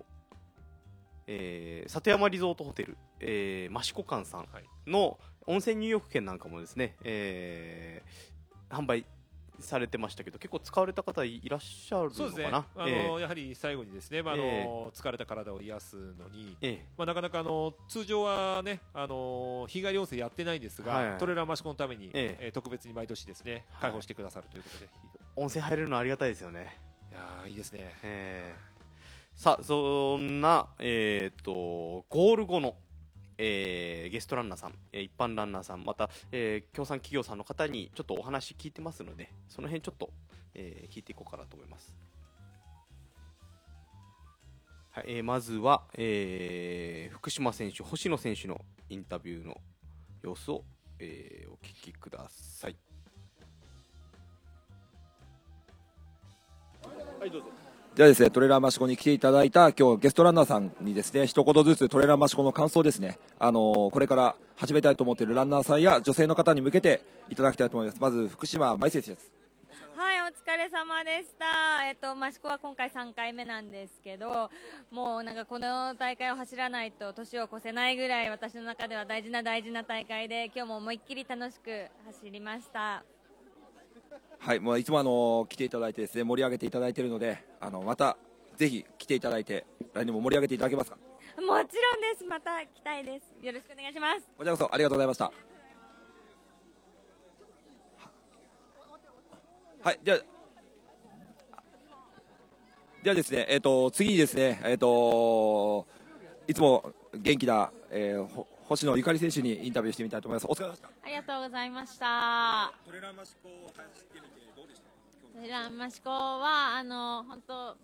えー里山リゾートホテル、えー、益子館さんはい。の温泉入浴券なんかもですね、えー販売されてましたけど結構使われた方いらっしゃるのかな？そうですね、あのえやはり最後にですね、まああの疲れた体を癒すのに、ええ。まあ、なかなかあの通常はね、あの日帰り温泉やってないんですが、はいはい。トレーラーマシコのために、ええ。えー特別に毎年ですね、はい。開放してくださるということで、温泉入れるのありがたいですよね、いやーいいですね。えーさあそんな、えー、とゴール後の、えーゲストランナーさん、えー一般ランナーさんまた、えー協賛企業さんの方にちょっとお話聞いてますのでその辺ちょっと、えー聞いていこうかなと思います、はいえーまずは、えー福島選手星野選手のインタビューの、様子を、えーお聞きください。はい、どうぞ。ではですね、トレーラー益子に来ていただいた今日ゲストランナーさんにですね、一言ずつトレーラー益子の感想ですね、あのーこれから始めたいと思っているランナーさんや女性の方に向けていただきたいと思います。まず福島舞選手です。はい、お疲れ様でした。えっと、益子は今回3回目なんですけど、もうなんかこの大会を走らないと年を越せないぐらい私の中では大事な大事な大会で、今日も思いっきり楽しく走りました。はい、もういつもあのー来ていただいてですね、盛り上げていただいているので、あのまたぜひ来ていただいて、来年も盛り上げていただけますか？もちろんです。また来たいです。よろしくお願いします。こちらこそありがとうございました。はい、じゃあ、ではですね、えっ、と、次にですね、えっ、と、いつも元気な、えーほ星野ゆかり選手にインタビューしてみたいと思います。お疲れ様でした。ありがとうございました。トレランマシコを走ってみてどうでしたトレランマシコはあの本当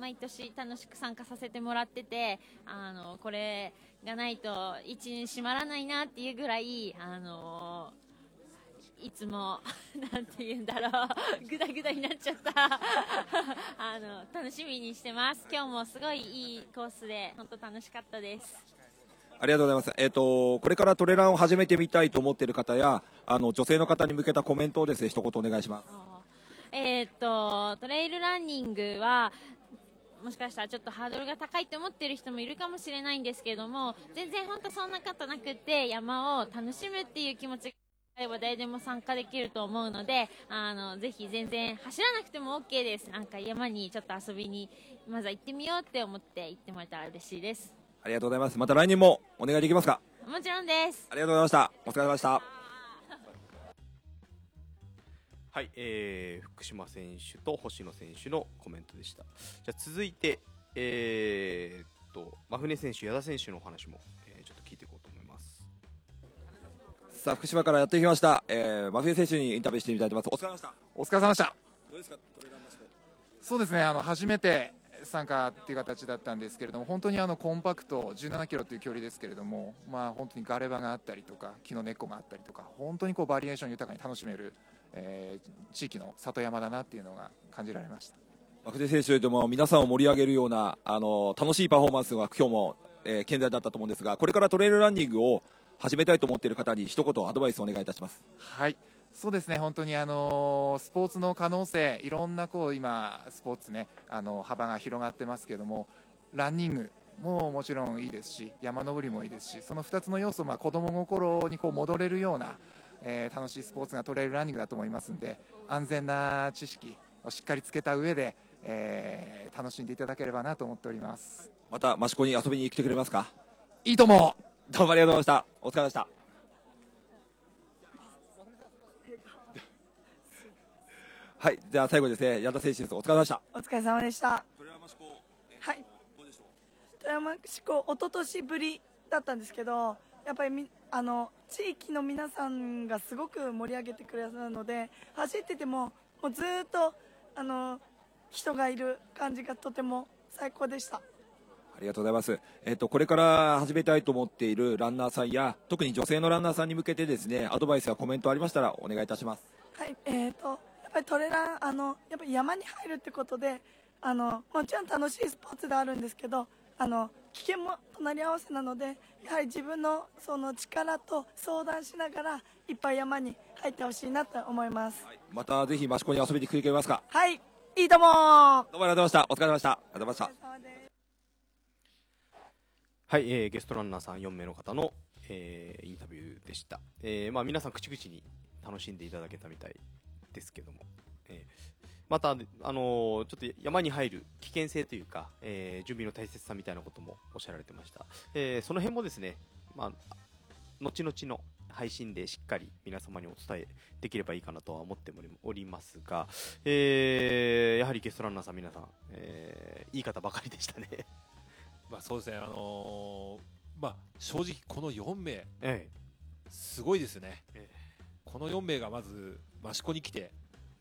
毎年楽しく参加させてもらっててあのこれがないと一に閉まらないなっていうぐらいあのいつも なんて言うんだろうぐだぐだになっちゃった あの楽しみにしてます今日もすごいいいコースで本当楽しかったですありがとうございます。えっ、と、これからトレランを始めてみたいと思っている方や、あの、女性の方に向けたコメントをですね、一言お願いします。えーとトレイルランニングはもしかしたらちょっとハードルが高いって思ってる人もいるかもしれないんですけども全然本当そんなことなくて山を楽しむっていう気持ちがあれば誰でも参加できると思うのであのぜひ全然走らなくても OK ですなんか山にちょっと遊びにまずは行ってみようって思って行ってもらえたら嬉しいですありがとうございます。また来年もお願いできますか？もちろんですありがとうございました。お疲れ様でした。はい、えー福島選手と星野選手のコメントでした。じゃあ続いて、えーっと、真船選手、矢田選手のお話も、えーちょっと聞いていこうと思います。さあ、福島からやってきました。えー、真冬選手にインタビューしてみたいと思います。お疲れ様でした。お疲れ様でしたどうですか？そうですねあの初めて参加っていう形だったんですけれども本当にあのコンパクト17キロという距離ですけれどもまあ本当にガレ場があったりとか木の根っこがあったりとか本当にこうバリエーション豊かに楽しめる、えー地域の里山だなっていうのが感じられました真冬選手でも皆さんを盛り上げるような、あの、楽しいパフォーマンスが今日も、えー健在だったと思うんですが、これからトレイルランニングを始めたいと思っている方に一言アドバイスをお願いいたします。はいそうですね本当にあのスポーツの可能性いろんなこう今スポーツねあの幅が広がってますけどもランニングももちろんいいですし山登りもいいですしその2つの要素、まあ、子供心にこう戻れるような、えー楽しいスポーツがトレイルランニングだと思いますんで安全な知識をしっかりつけた上で、えー楽しんでいただければなと思っておりますまた、益子に遊びに来てくれますか？いいともどうもありがとうございました。お疲れ様でした。はい、じゃあ最後ですね、矢田選手です。お疲れ様でした。お疲れ様でした。トレランマシコ、はい。どうでしょう富山市高一昨年ぶりだったんですけど、やっぱりみあの地域の皆さんがすごく盛り上げてくれるので、走っててももうずーっとあの人がいる感じがとても最高でした。ありがとうございます。えっ、と、これから始めたいと思っているランナーさんや、特に女性のランナーさんに向けてですね、アドバイスやコメントありましたらお願いいたします。はい、えー、とやっぱりトレランあのやっぱり山に入るってことであのもちろん楽しいスポーツではあるんですけどあの危険も隣り合わせなのでやはり自分のその力と相談しながらいっぱい山に入ってほしいなと思いますまたぜひ益子に遊びに来てくれますかはいいいともどうもありがとうございました。お疲れ様でした。ありがとうございました。はい、えーゲストランナーさん4名の方の、えーインタビューでした。えーまあ、皆さん口々に楽しんでいただけたみたいですけども、えーまた、あのーちょっと山に入る危険性というか、えー準備の大切さみたいなこともおっしゃられてました。えーその辺もですね、まあ、後々の配信でしっかり皆様にお伝えできればいいかなとは思っておりますが、えーやはりゲストランナーさん皆さん、えーいい方ばかりでしたね。まあそうですね、あのーまあ正直この4名、えすごいですね。えこの4名がまず益子に来て、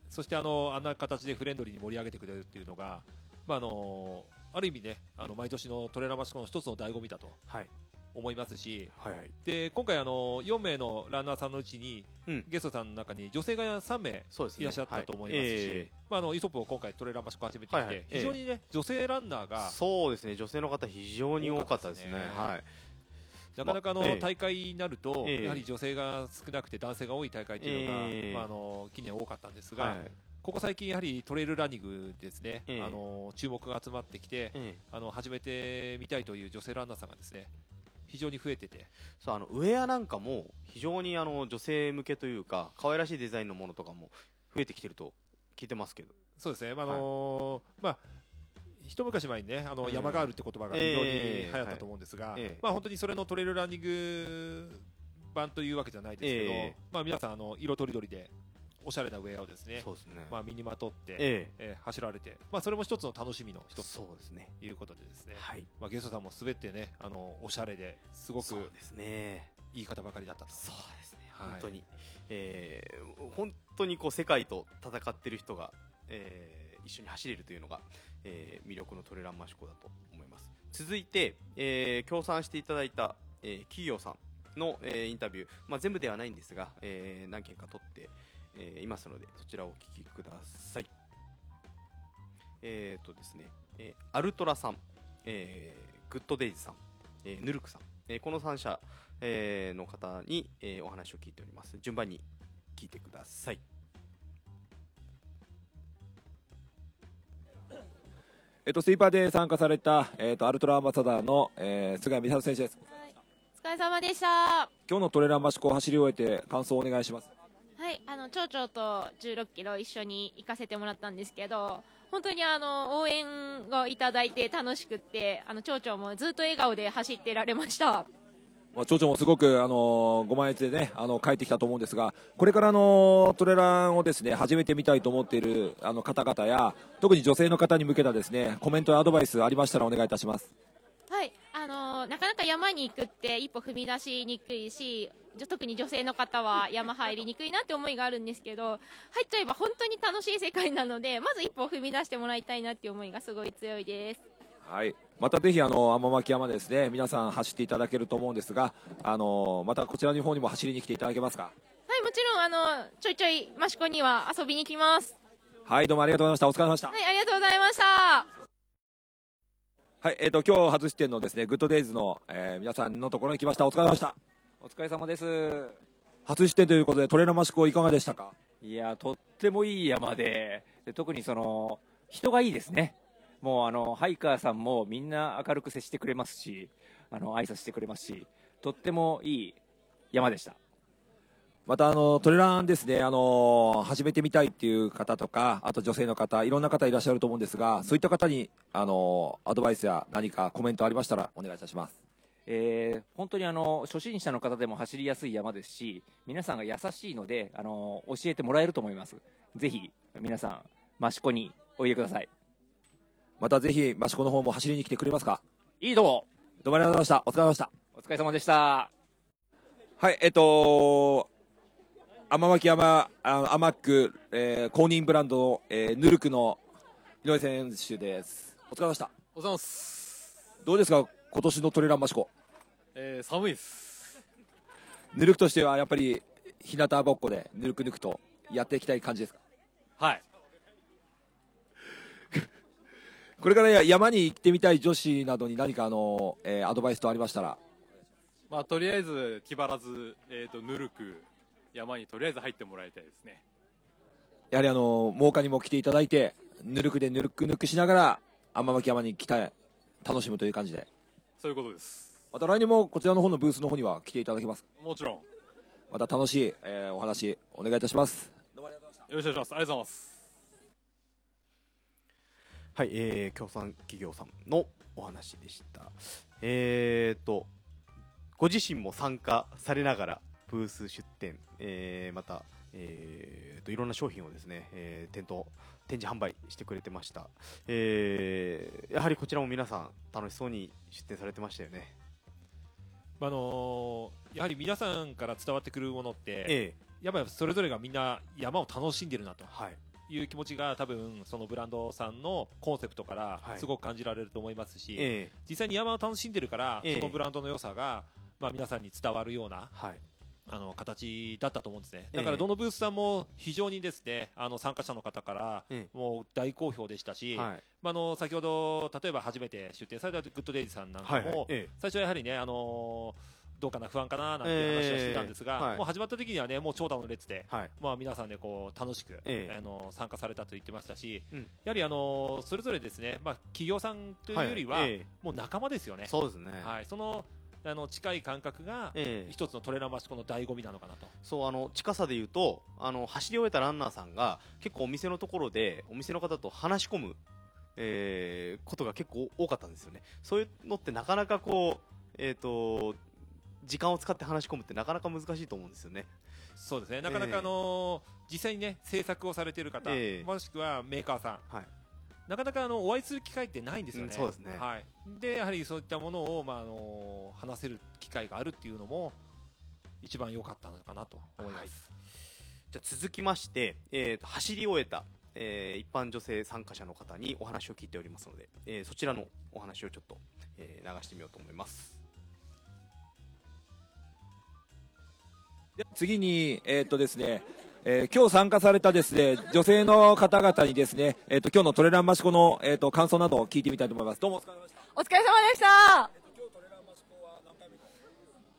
そしてあのあんな形でフレンドリーに盛り上げてくれるっていうのが、まああのある意味ね、あの毎年のトレーラー益子の一つの醍醐味だとはい。思いますし、はいはい。で今回あの4名のランナーさんのうちに、うん。ゲストさんの中に女性が3名いらっしゃったと思いますし、はい。ええ。まあ、あのイソップを今回トレーラーマシコ始めていて、はいはい。非常にね、女性ランナーがそうですね。女性の方非常に多かったですね。多かったですね。はいなかなかあの、大会になると、ええ。やはり女性が少なくて男性が多い大会というのが、ええ。まあ、あの近年多かったんですが、はい。ここ最近やはりトレイルランニングですね、ええ。あの注目が集まってきて、ええ。あの始めてみたいという女性ランナーさんがですね非常に増えてて。そうあのウェアなんかも非常にあの女性向けというか可愛らしいデザインのものとかも増えてきてると聞いてますけど。そうですね、まああのまあ一昔前にね、あの、うん。山ガールって言葉が非常にええ流行ったと思うんですが、ええ。まあ本当にそれのトレイルランニング版というわけじゃないですけど、ええ。まあ皆さんあの色とりどりでおしゃれなウェアをですね、そうですね。まあ身にまとって、ええ。えー走られて、まあそれも一つの楽しみの一つそうですね。ということでですね、はい。まあゲストさんも滑ってね、あのおしゃれですごくそうですね。いい方ばかりだったと。そうですね。はい。本当に、えー本当にこう世界と戦ってる人が、えー一緒に走れるというのが、えー魅力のトレランマシコだと思います。続いて、えー協賛していただいた、えー企業さんの、えーインタビュー、まあ、全部ではないんですが、えー何件か取って、えーいますのでそちらをお聞きください。えーとですね、えーアルトラさん、えーグッドデイズさん、えーヌルクさん、えーこの3社、えーの方に、えーお話を聞いております。順番に聞いてください。えっと、スイーパーで参加された、えっと、アルトラアンバサダーの、えー、菅谷美里選手です。お疲れ様でした。は今日のトレーラーマシコを走り終えて感想をお願いします。い、あの町長と16キロ一緒に行かせてもらったんですけど、本当にあの応援をいただいて楽しくって、あの町長もずっと笑顔で走ってられました。まあ、町長もすごく、あのーご満悦でね、あの、帰ってきたと思うんですが、これからあのトレランをですね、始めてみたいと思っている、あの、方々や、特に女性の方に向けたですね、コメントやアドバイスありましたらお願いいたします。はい、あのなかなか山に行くって一歩踏み出しにくいし、特に女性の方は山入りにくいなって思いがあるんですけど、入っちゃえば本当に楽しい世界なので、まず一歩踏み出してもらいたいなっていう思いがすごい強いです。はい。またぜひ、あの、天巻山ですね、皆さん走っていただけると思うんですが、あのまたこちらの方にも走りに来ていただけますか？はい、もちろんあのちょいちょい益子には遊びに来ます。はい、どうもありがとうございました。お疲れ様でした。はい、ありがとうございました。はい、えっ、と、今日初出店のですね、グッドデイズの、えー皆さんのところに来ました。お疲れ様でした。お疲れ様です。初出店ということで、トレーラーマシコいかがでしたか？いや、とってもいい山で、で特にその、人がいいですね。もうあの、ハイカーさんもみんな明るく接してくれますし、あの、挨拶してくれますし、とってもいい山でした。また、あの、トレランですね、あの、始めてみたいっていう方とか、あと女性の方、いろんな方いらっしゃると思うんですが、そういった方に、あの、アドバイスや何かコメントありましたらお願いいたします。えー本当にあの、初心者の方でも走りやすい山ですし、皆さんが優しいので、あの、教えてもらえると思います。ぜひ、皆さん、益子においでください。またぜひ、益子の方も走りに来てくれますか？いいともどうもありがとうございました。お疲れ様でした。お疲れ様でした。はい、えっと、天巻山、あアマック、えー公認ブランドの、えーヌルクの井上選手です。お疲れ様でした。おはようございます。どうですか、今年のトレランマシコ。えー、寒いです。ヌルクとしてはやっぱり日向ぼっこでヌルクヌクとやっていきたい感じですか？はい。これからや山に行ってみたい女子などに何かあの、えーアドバイスとありましたらまあ、とりあえず気張らず、えっ、と、ぬるく山にとりあえず入ってもらいたいですね。やはりあの真岡にも来ていただいてヌルクでヌルクヌクしながら天巻山に来たい楽しむという感じでそういうことです。また来年もこちらの方のブースの方には来ていただけますもちろん。よまた楽しい、えーお話お願いいたしますろしくお願いします。ありがとうございます。はい、えー、協賛企業さんのお話でした。えーと、ご自身も参加されながら、ブース出展、えーまた、えーと、いろんな商品をですね、えー店頭、展示販売してくれてました。えーやはりこちらも皆さん、楽しそうに出展されてましたよね。あのーやはり皆さんから伝わってくるものって、えやっぱりそれぞれがみんな山を楽しんでるなと、いう気持ちが多分そのブランドさんのコンセプトからはい。すごく感じられると思いますし、ええ。実際に山を楽しんでるから、ええ。そのブランドの良さが、まあ、皆さんに伝わるような、はい。あの形だったと思うんですね。ええ。だからどのブースさんも非常にですね、あの参加者の方からえもう大好評でしたし、はい。まああの先ほど例えば初めて出展されたグッドデイズさんなんかも、はいはい。ええ。最初はやはりねあのどうかな不安かななんていう話をしてたんですが、ええはい。もう始まった時にはねもう長蛇の列で、はい。まあ皆さんでこう楽しく、ええ。あの参加されたと言ってましたし、うん。やはりあのそれぞれですね、まあ企業さんというよりは、はい。ええ。もう仲間ですよね。そうですね。はい、そのあの近い感覚が、ええ。一つのトレーラーマシコの醍醐味なのかなと。そうあの近さで言うとあの走り終えたランナーさんが結構お店のところでお店の方と話し込む、えーことが結構多かったんですよね。そういうのってなかなかこうえっ、と時間を使って話し込むってなかなか難しいと思うんですよねそうですね。なかなか、ええあの実際にね制作をされている方、ええもしくはメーカーさん、はいなかなかあのお会いする機会ってないんですよね。うんそうですねはい。でやはりそういったものをまああの話せる機会があるっていうのも一番良かったのかなと思います。じゃあ続きまして、えーと走り終えた、えー一般女性参加者の方にお話を聞いておりますので、えーそちらのお話をちょっと、えー流してみようと思います次に、えーっとですね、えー今日参加されたですね、女性の方々にですね、えーっと、今日のトレランマシコの、えーっと、感想などを聞いてみたいと思います。どうもお疲れ様でした。お疲れ様でした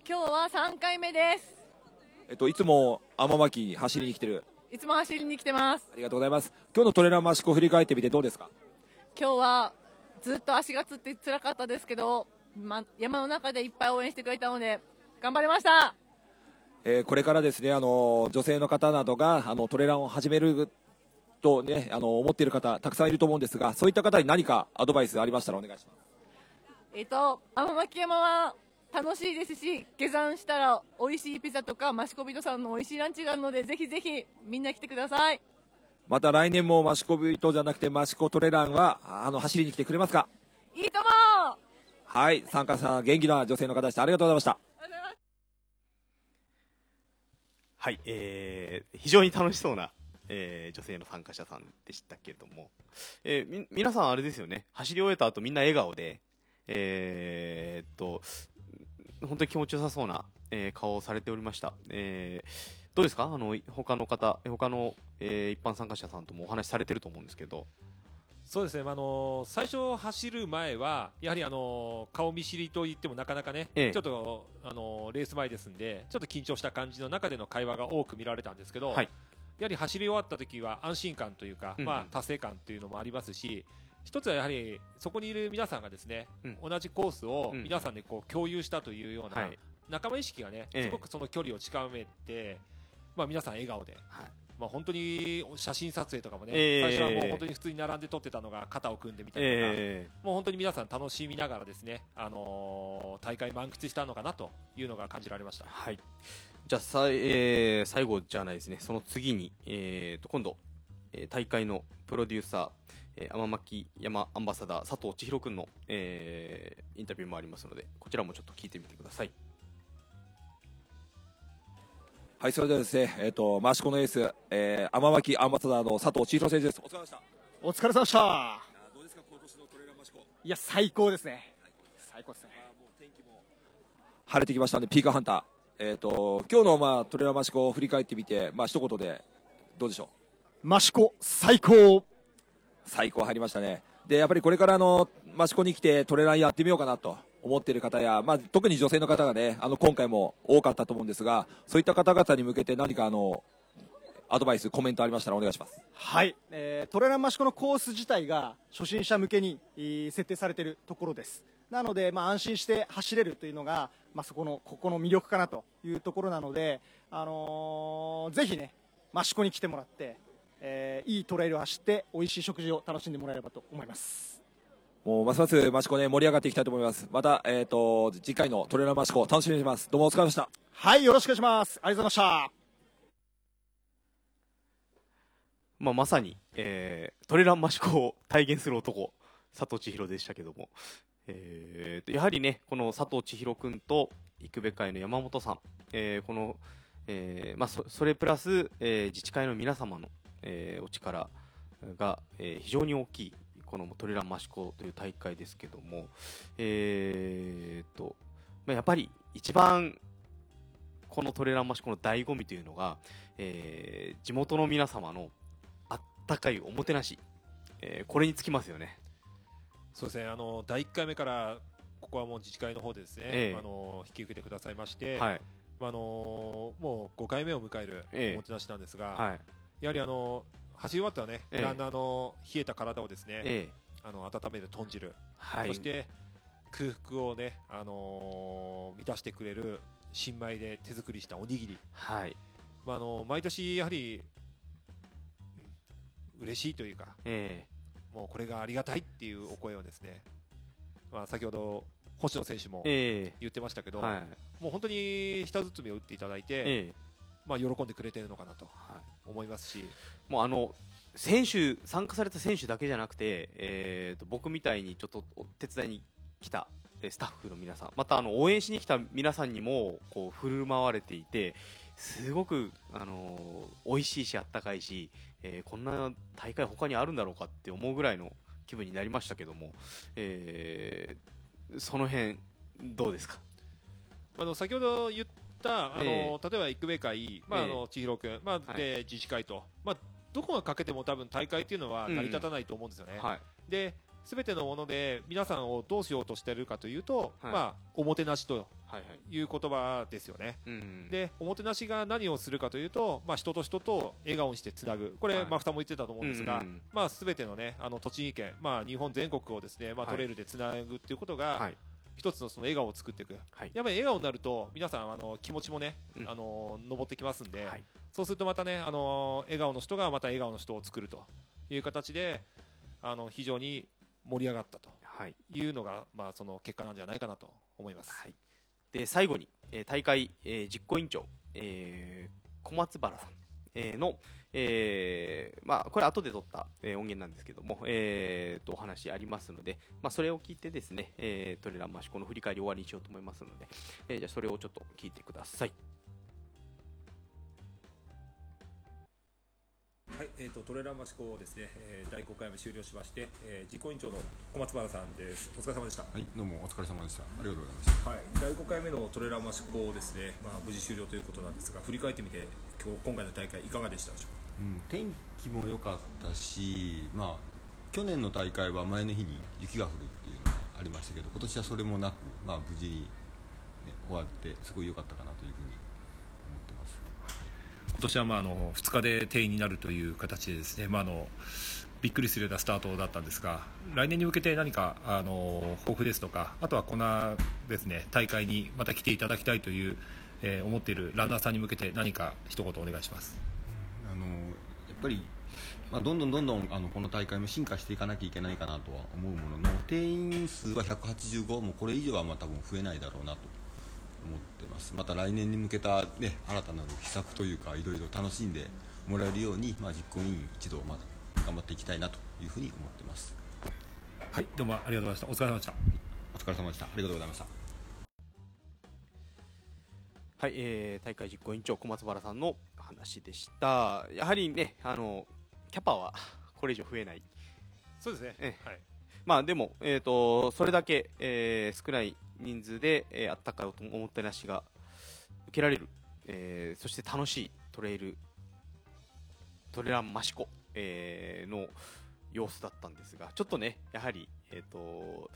今日は3回目ですえーっと、いつも天巻に走りに来てる。いつも走りに来てますありがとうございます。今日のトレランマシコを振り返ってみてどうですか？今日はずっと足がつって辛かったですけど、ま、山の中でいっぱい応援してくれたので頑張りましたえーこれからですね、あの女性の方などがあのトレランを始めるとね、あの思っている方たくさんいると思うんですが、そういった方に何かアドバイスありましたらお願いします。えっと天巻山は楽しいですし下山したら美味しいピザとかマシコビトさんの美味しいランチがあるのでぜひぜひみんな来てくださいまた来年もマシコビートじゃなくてマシコトレランはあの走りに来てくれますか？いいともはい、参加者元気な女性の方でした。ありがとうございました。はい、えー非常に楽しそうな、えー女性の参加者さんでしたけれども、えー皆さんあれですよね。走り終えた後みんな笑顔でえーっと本当に気持ちよさそうな、えー顔をされておりました、えーどうですか？あの他の方他の、えー一般参加者さんともお話しされてると思うんですけど。そうですね、まああの最初走る前は、やはりあの顔見知りと言ってもなかなかね、ええ。ちょっとあのレース前ですんで、ちょっと緊張した感じの中での会話が多く見られたんですけど、はい。やはり走り終わった時は安心感というか、まあ、達成感というのもありますし、一つはやはりそこにいる皆さんがですね、うん。同じコースをうん。皆さんでこう共有したというようなはい。仲間意識がね、ええ。すごくその距離を近めて、まあ、皆さん笑顔で、まあ、本当に写真撮影とかもね、ええ最初はもう本当に普通に並んで撮ってたのが肩を組んでみたりとか、えもう本当に皆さん楽しみながらですね、あのー大会満喫したのかなというのが感じられました。はい。じゃあさい、えー最後じゃないですね、その次に、えーと今度、えー大会のプロデューサー、えー、天巻山アンバサダー佐藤千尋君の、えーインタビューもありますので、こちらもちょっと聞いてみてください。はい、それではですね、えっ、と、マシコのエース、えー、天巻アンバサダーの佐藤千尋選手です。お疲れ様でした。お疲れ様でしたどうですか、今年のトレーラーマシコ。いや最高ですね最高ですね晴れてきましたんで、ピーカーハンター。えっ、と、今日の、まあ、トレーラーマシコを振り返ってみて、まあ、一言で、どうでしょう？マシコ最高最高入りましたね。で、やっぱりこれからあの、マシコに来てトレーラーやってみようかなと思っている方や、まあ、特に女性の方がね、あの、今回も多かったと思うんですが、そういった方々に向けて何かあの、アドバイス、コメントありましたらお願いします。はい、えートレランマシコのコース自体が初心者向けにえー設定されているところです。なので、まあ、安心して走れるというのが、まあ、そこのここの魅力かなというところなので、あのーぜひね益子に来てもらって、えーいいトレイルを走って美味しい食事を楽しんでもらえればと思います。もう、ますますマシコね、盛り上がっていきたいと思います。また、えっ、と、次回のトレーラーマシコ、楽しみにしてます。どうもお疲れ様でした。はいよろしくお願いしますありがとうございましたまあ、まさに、えートレランマシコを体現する男、佐藤千尋でしたけども、えーとやはりね、この佐藤千尋君と、育部会の山本さん、えーこの、えーまあ、そそれプラス、えー自治会の皆様の、えーお力、が、えー非常に大きいこのトレラン益子という大会ですけども、えーとまあ、やっぱり一番このトレラン益子の醍醐味というのが、えー地元の皆様のあったかいおもてなし、えーこれにつきますよね。そうですね、あの第1回目からここはもう自治会の方でですね、ええ。あの引き受けてくださいまして、はい。まああのもう5回目を迎えるええ。おもてなしなんですが、はい。やはりあの走り終わったらね、ええ。ランナーの冷えた体をですね、ええ。あの温める豚汁、はい。そして空腹をね、あの満たしてくれる新米で手作りしたおにぎり、はい。まあ、あの毎年やはりうん嬉しいというか、えもうこれがありがたいっていうお声をですね、まあ、先ほど星野選手もええ。言ってましたけど、はい。もう本当に舌包みを打っていただいて、ええまあ、喜んでくれてるのかなと思いますし、もうあの選手参加された選手だけじゃなくて、えー、と僕みたいにちょっとお手伝いに来たえースタッフの皆さんまたあの応援しに来た皆さんにもこう振る舞われていてすごく、あのー美味しいしあったかいし、えーこんな大会他にあるんだろうかって思うぐらいの気分になりましたけども、えーその辺どうですか？あの先ほど言ったあの、え例えば育命会、まああえ。の千尋君、まあはい。で自治会と、まあ、どこがかけても多分大会っていうのは成り立たないと思うんですよね。はい。で全てのもので皆さんをどうしようとしてるかというと、はい。まあ、おもてなしとはいはい。いう言葉ですよね。うん。でおもてなしが何をするかというと、まあ、人と人と笑顔にしてつなぐ。これ、はい。マフタも言ってたと思うんですが、うんうんうん。まあ、全ての,、ね、あの栃木県、まあ、日本全国をですね、まあ、はい。トレイルでつなぐっていうことが、はい一つのその笑顔を作っていく、はい。やっぱり笑顔になると皆さんあの気持ちもね、あの登ってきますんで、はい。そうするとまたねあの笑顔の人がまた笑顔の人を作るという形であの非常に盛り上がったとい。うのが、まあ、その結果なんじゃないかなと思います。で最後に、えー大会、えー実行委員長、えー小松原さん、えーの、えーまあ、これ後で取った、えー音源なんですけども、えーとお話ありますので、まあ、それを聞いてですね、えートレランマシコの振り返り終わりにしようと思いますので、えーじゃあそれをちょっと聞いてください。はい、えー、とトレーラーマシコですね、えー第5回目終了しまして、えー実行委員長の小松原さんです。お疲れ様でした。はい、どうもお疲れ様でした。ありがとうございました。はい、第5回目のトレーラーマシコですね、まあ、無事終了ということなんですが、振り返ってみて、今日今回の大会、いかがでしたでしょう天気も良かったし、まあ去年の大会は前の日に雪が降るっていうのがありましたけど、今年はそれもなく、まあ無事に、ね、終わってすごい良かったかなというふうに思ってます。今年はまああの2日で定員になるという形でですね、まあ、あのびっくりするようなスタートだったんですが来年に向けて何かあの抱負ですとかあとはこのですね大会にまた来ていただきたいという、えー思っているランナーさんに向けて何か一言お願いします。ぱり、まあ、どんどんどんどんあのこの大会も進化していかなきゃいけないかなとは思うものの定員数は185もうこれ以上はまあ多分増えないだろうなと。思ってます。また来年に向けた、ね、新たなる秘策というかいろいろ楽しんでもらえるように、まあ、実行委員一同まだ頑張っていきたいなというふうに思ってます。はい、どうもありがとうございました。お疲れ様でした。お疲れ様でした。ありがとうございました。はい、えー大会実行委員長小松原さんの話でした。やはりね、あのキャパはこれ以上増えない。そうですね、ええはいまあでも、えー、とそれだけ、えー少ない人数で、えーあったかいおもてなしが受けられる、えーそして楽しいトレイルトレランマシコ、えーの様子だったんですがちょっとねやはり、えー、と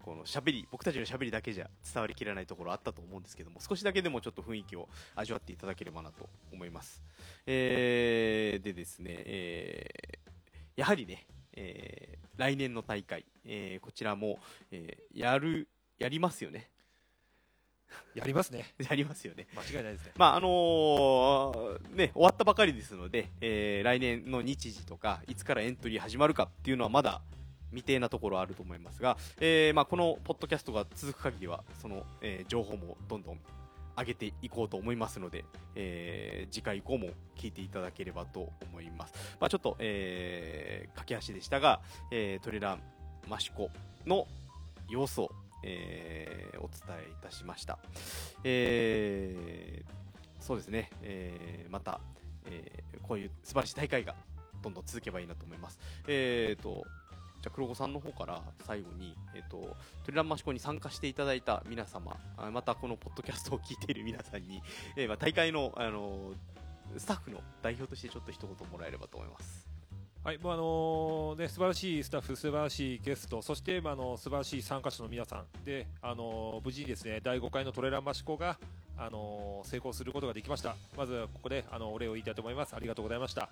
この喋り僕たちの喋りだけじゃ伝わりきらないところあったと思うんですけども少しだけでもちょっと雰囲気を味わっていただければなと思います、えーでですね、えーやはりね、えー来年の大会、えーこちらも、えーやるやりますよね。やりますね。やりますよね。間違いないですね。まああのーね終わったばかりですので、えー来年の日時とかいつからエントリー始まるかっていうのはまだ未定なところあると思いますが、えーまあ、このポッドキャストが続く限りはその、えー情報もどんどん上げていこうと思いますので、えー次回以降も聞いていただければと思います。まあ、ちょっと、えー駆け足でしたが、えートレランマシコの様子を、えーお伝えいたしました。えーそうですね、えーまた、えーこういう素晴らしい大会がどんどん続けばいいなと思います。えーと、ゃあ黒子さんの方から最後に、えっ、と、トレランマシコに参加していただいた皆様、あまたこのポッドキャストを聞いている皆さんに、えーまあ、大会の、あのスタッフの代表としてちょっと一言もらえればと思います。はい、もうあのーね素晴らしいスタッフ、素晴らしいゲスト、そしてまああの素晴らしい参加者の皆さんで、あのー無事にですね第5回のトレランマシコがあのー成功することができました。まずはここであのお礼を言いたいと思います。ありがとうございました。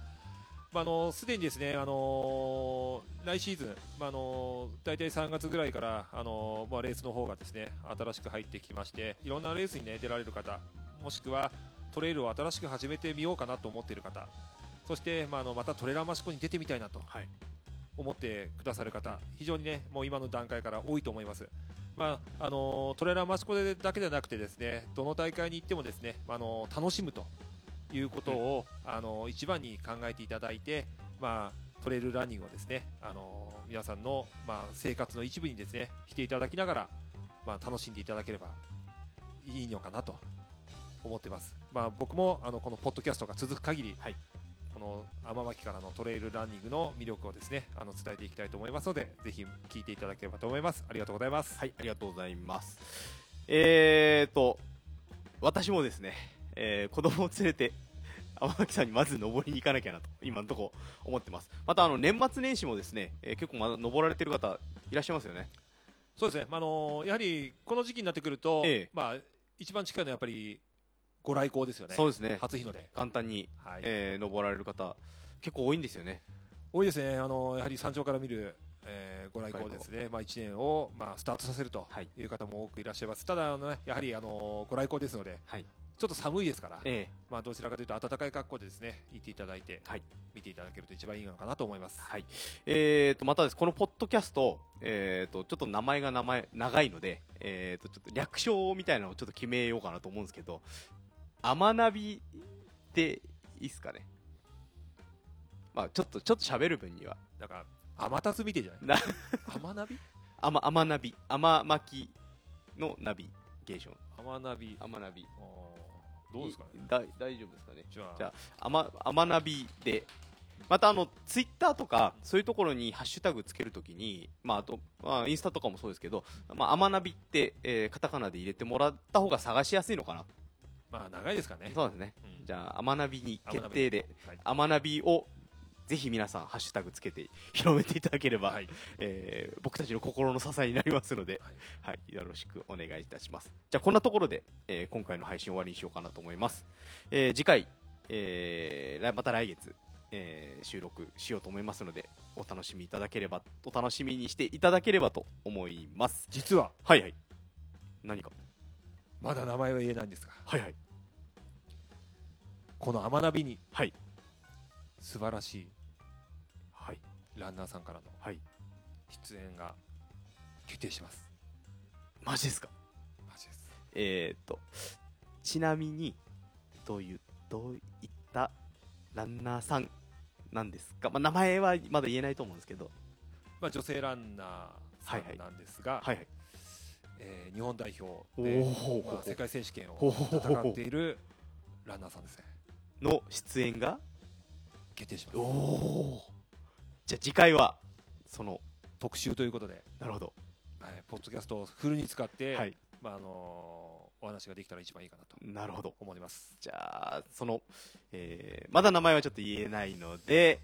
まああのすでにですねあのー来シーズン、まああのー大体3月ぐらいからあのーまあレースの方がですね新しく入ってきまして、いろんなレースにね出られる方、もしくはトレイルを新しく始めてみようかなと思っている方。そして、まあ、あのまたトレランマシコに出てみたいなと思ってくださる方、非常にね、もう今の段階から多いと思います。まああのトレランマシコでだけではなくてですね、どの大会に行ってもですね、あの楽しむということを、あの一番に考えていただいて、まあトレイルランニングをですね、あの皆さんのまあ生活の一部にですねしていただきながら、まあ楽しんでいただければいいのかなと思ってます。まあ僕もあのこのポッドキャストが続く限り、この天巻からのトレイルランニングの魅力をですねあの伝えていきたいと思いますのでぜひ聞いていただければと思います。ありがとうございます。はいありがとうございます。えーと私もですね、えー子供を連れて 天巻さんにまず登りに行かなきゃなと今のところ思ってます。またあの年末年始もですね、えー結構まだ登られてる方いらっしゃいますよね。そうですね、まああのやはりこの時期になってくると、ええ。まあ、一番近いのはやっぱりご来光ですよね。そうですね。初日の出。簡単に、はい。えー登られる方結構多いんですよね。多いですね。あのやはり山頂から見る、えーご来光ですね、まあ、1年を、まあ、スタートさせるとい。う方も多くいらっしゃいます、ただあの、ね、やはりあのご来光ですので、ちょっと寒いですから、ええまあ、どちらかというと暖かい格好でですね行っていただいて、見ていただけると一番いいのかなと思います。はい。えーと、またです、このポッドキャスト、えーと、ちょっと名前が名前、長いので、えーと、ちょっと略称みたいなのをちょっと決めようかなと思うんですけど、アマナビでいいっすかね？まあ、ちょっと、ちょっと喋る分には。なんか、天達みてえじゃない 天ナビ？アマ、アマナビ。アマ巻きのナビゲーション。天ナビ。アマナビ。どうですかね？だ大丈夫ですかね？じゃあじゃあ、アマ、アマナビで、またあの、ツイッターとか、そういうところにハッシュタグつけるときに、まああと、まあインスタとかもそうですけど、まあアマナビって、えーカタカナで入れてもらった方が探しやすいのかな？まあ長いですかね。そうですね。じゃあ、アマナビに決定でアマナビを、ぜひ皆さん、ハッシュタグつけて広めていただければ、えー僕たちの心の支えになりますので、はい、よろしくお願いいたします。じゃあ、こんなところで、えー今回の配信終わりにしようかなと思います。えー次回、えー来また来月、えー収録しようと思いますので、お楽しみいただければ、お楽しみにしていただければと思います。実は、はいはい。何か？まだ名前は言えないんですが、はいはい。この天ナビに、はい。素晴らしい、はい。ランナーさんからの、はい。出演が決定します。マジですか？マジです。えーっと、ちなみに、どういう、どういったランナーさんなんですか？まあ、名前はまだ言えないと思うんですけど。まあ、女性ランナーさんなんですが、はいはいえー日本代表で、まあ、世界選手権を戦っているランナーさんですね。の出演が決定します。おお。じゃあ次回は、その、特集ということで、なるほど。はい、ポッドキャストをフルに使って、はいまああのーお話ができたら一番いいかなとなるほど。思います。じゃあ、その、えーまだ名前はちょっと言えないので、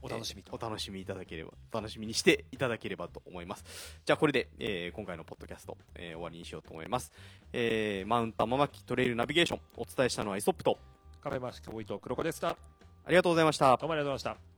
お楽しみえーお楽しみいただければ、お楽しみにしていただければと思います。じゃあこれで、えー今回のポッドキャスト、えー終わりにしようと思います。えーマウント天巻トレイルナビゲーション、お伝えしたのはイソップと、と黒子でした。ありがとうございました。どうもありがとうございました。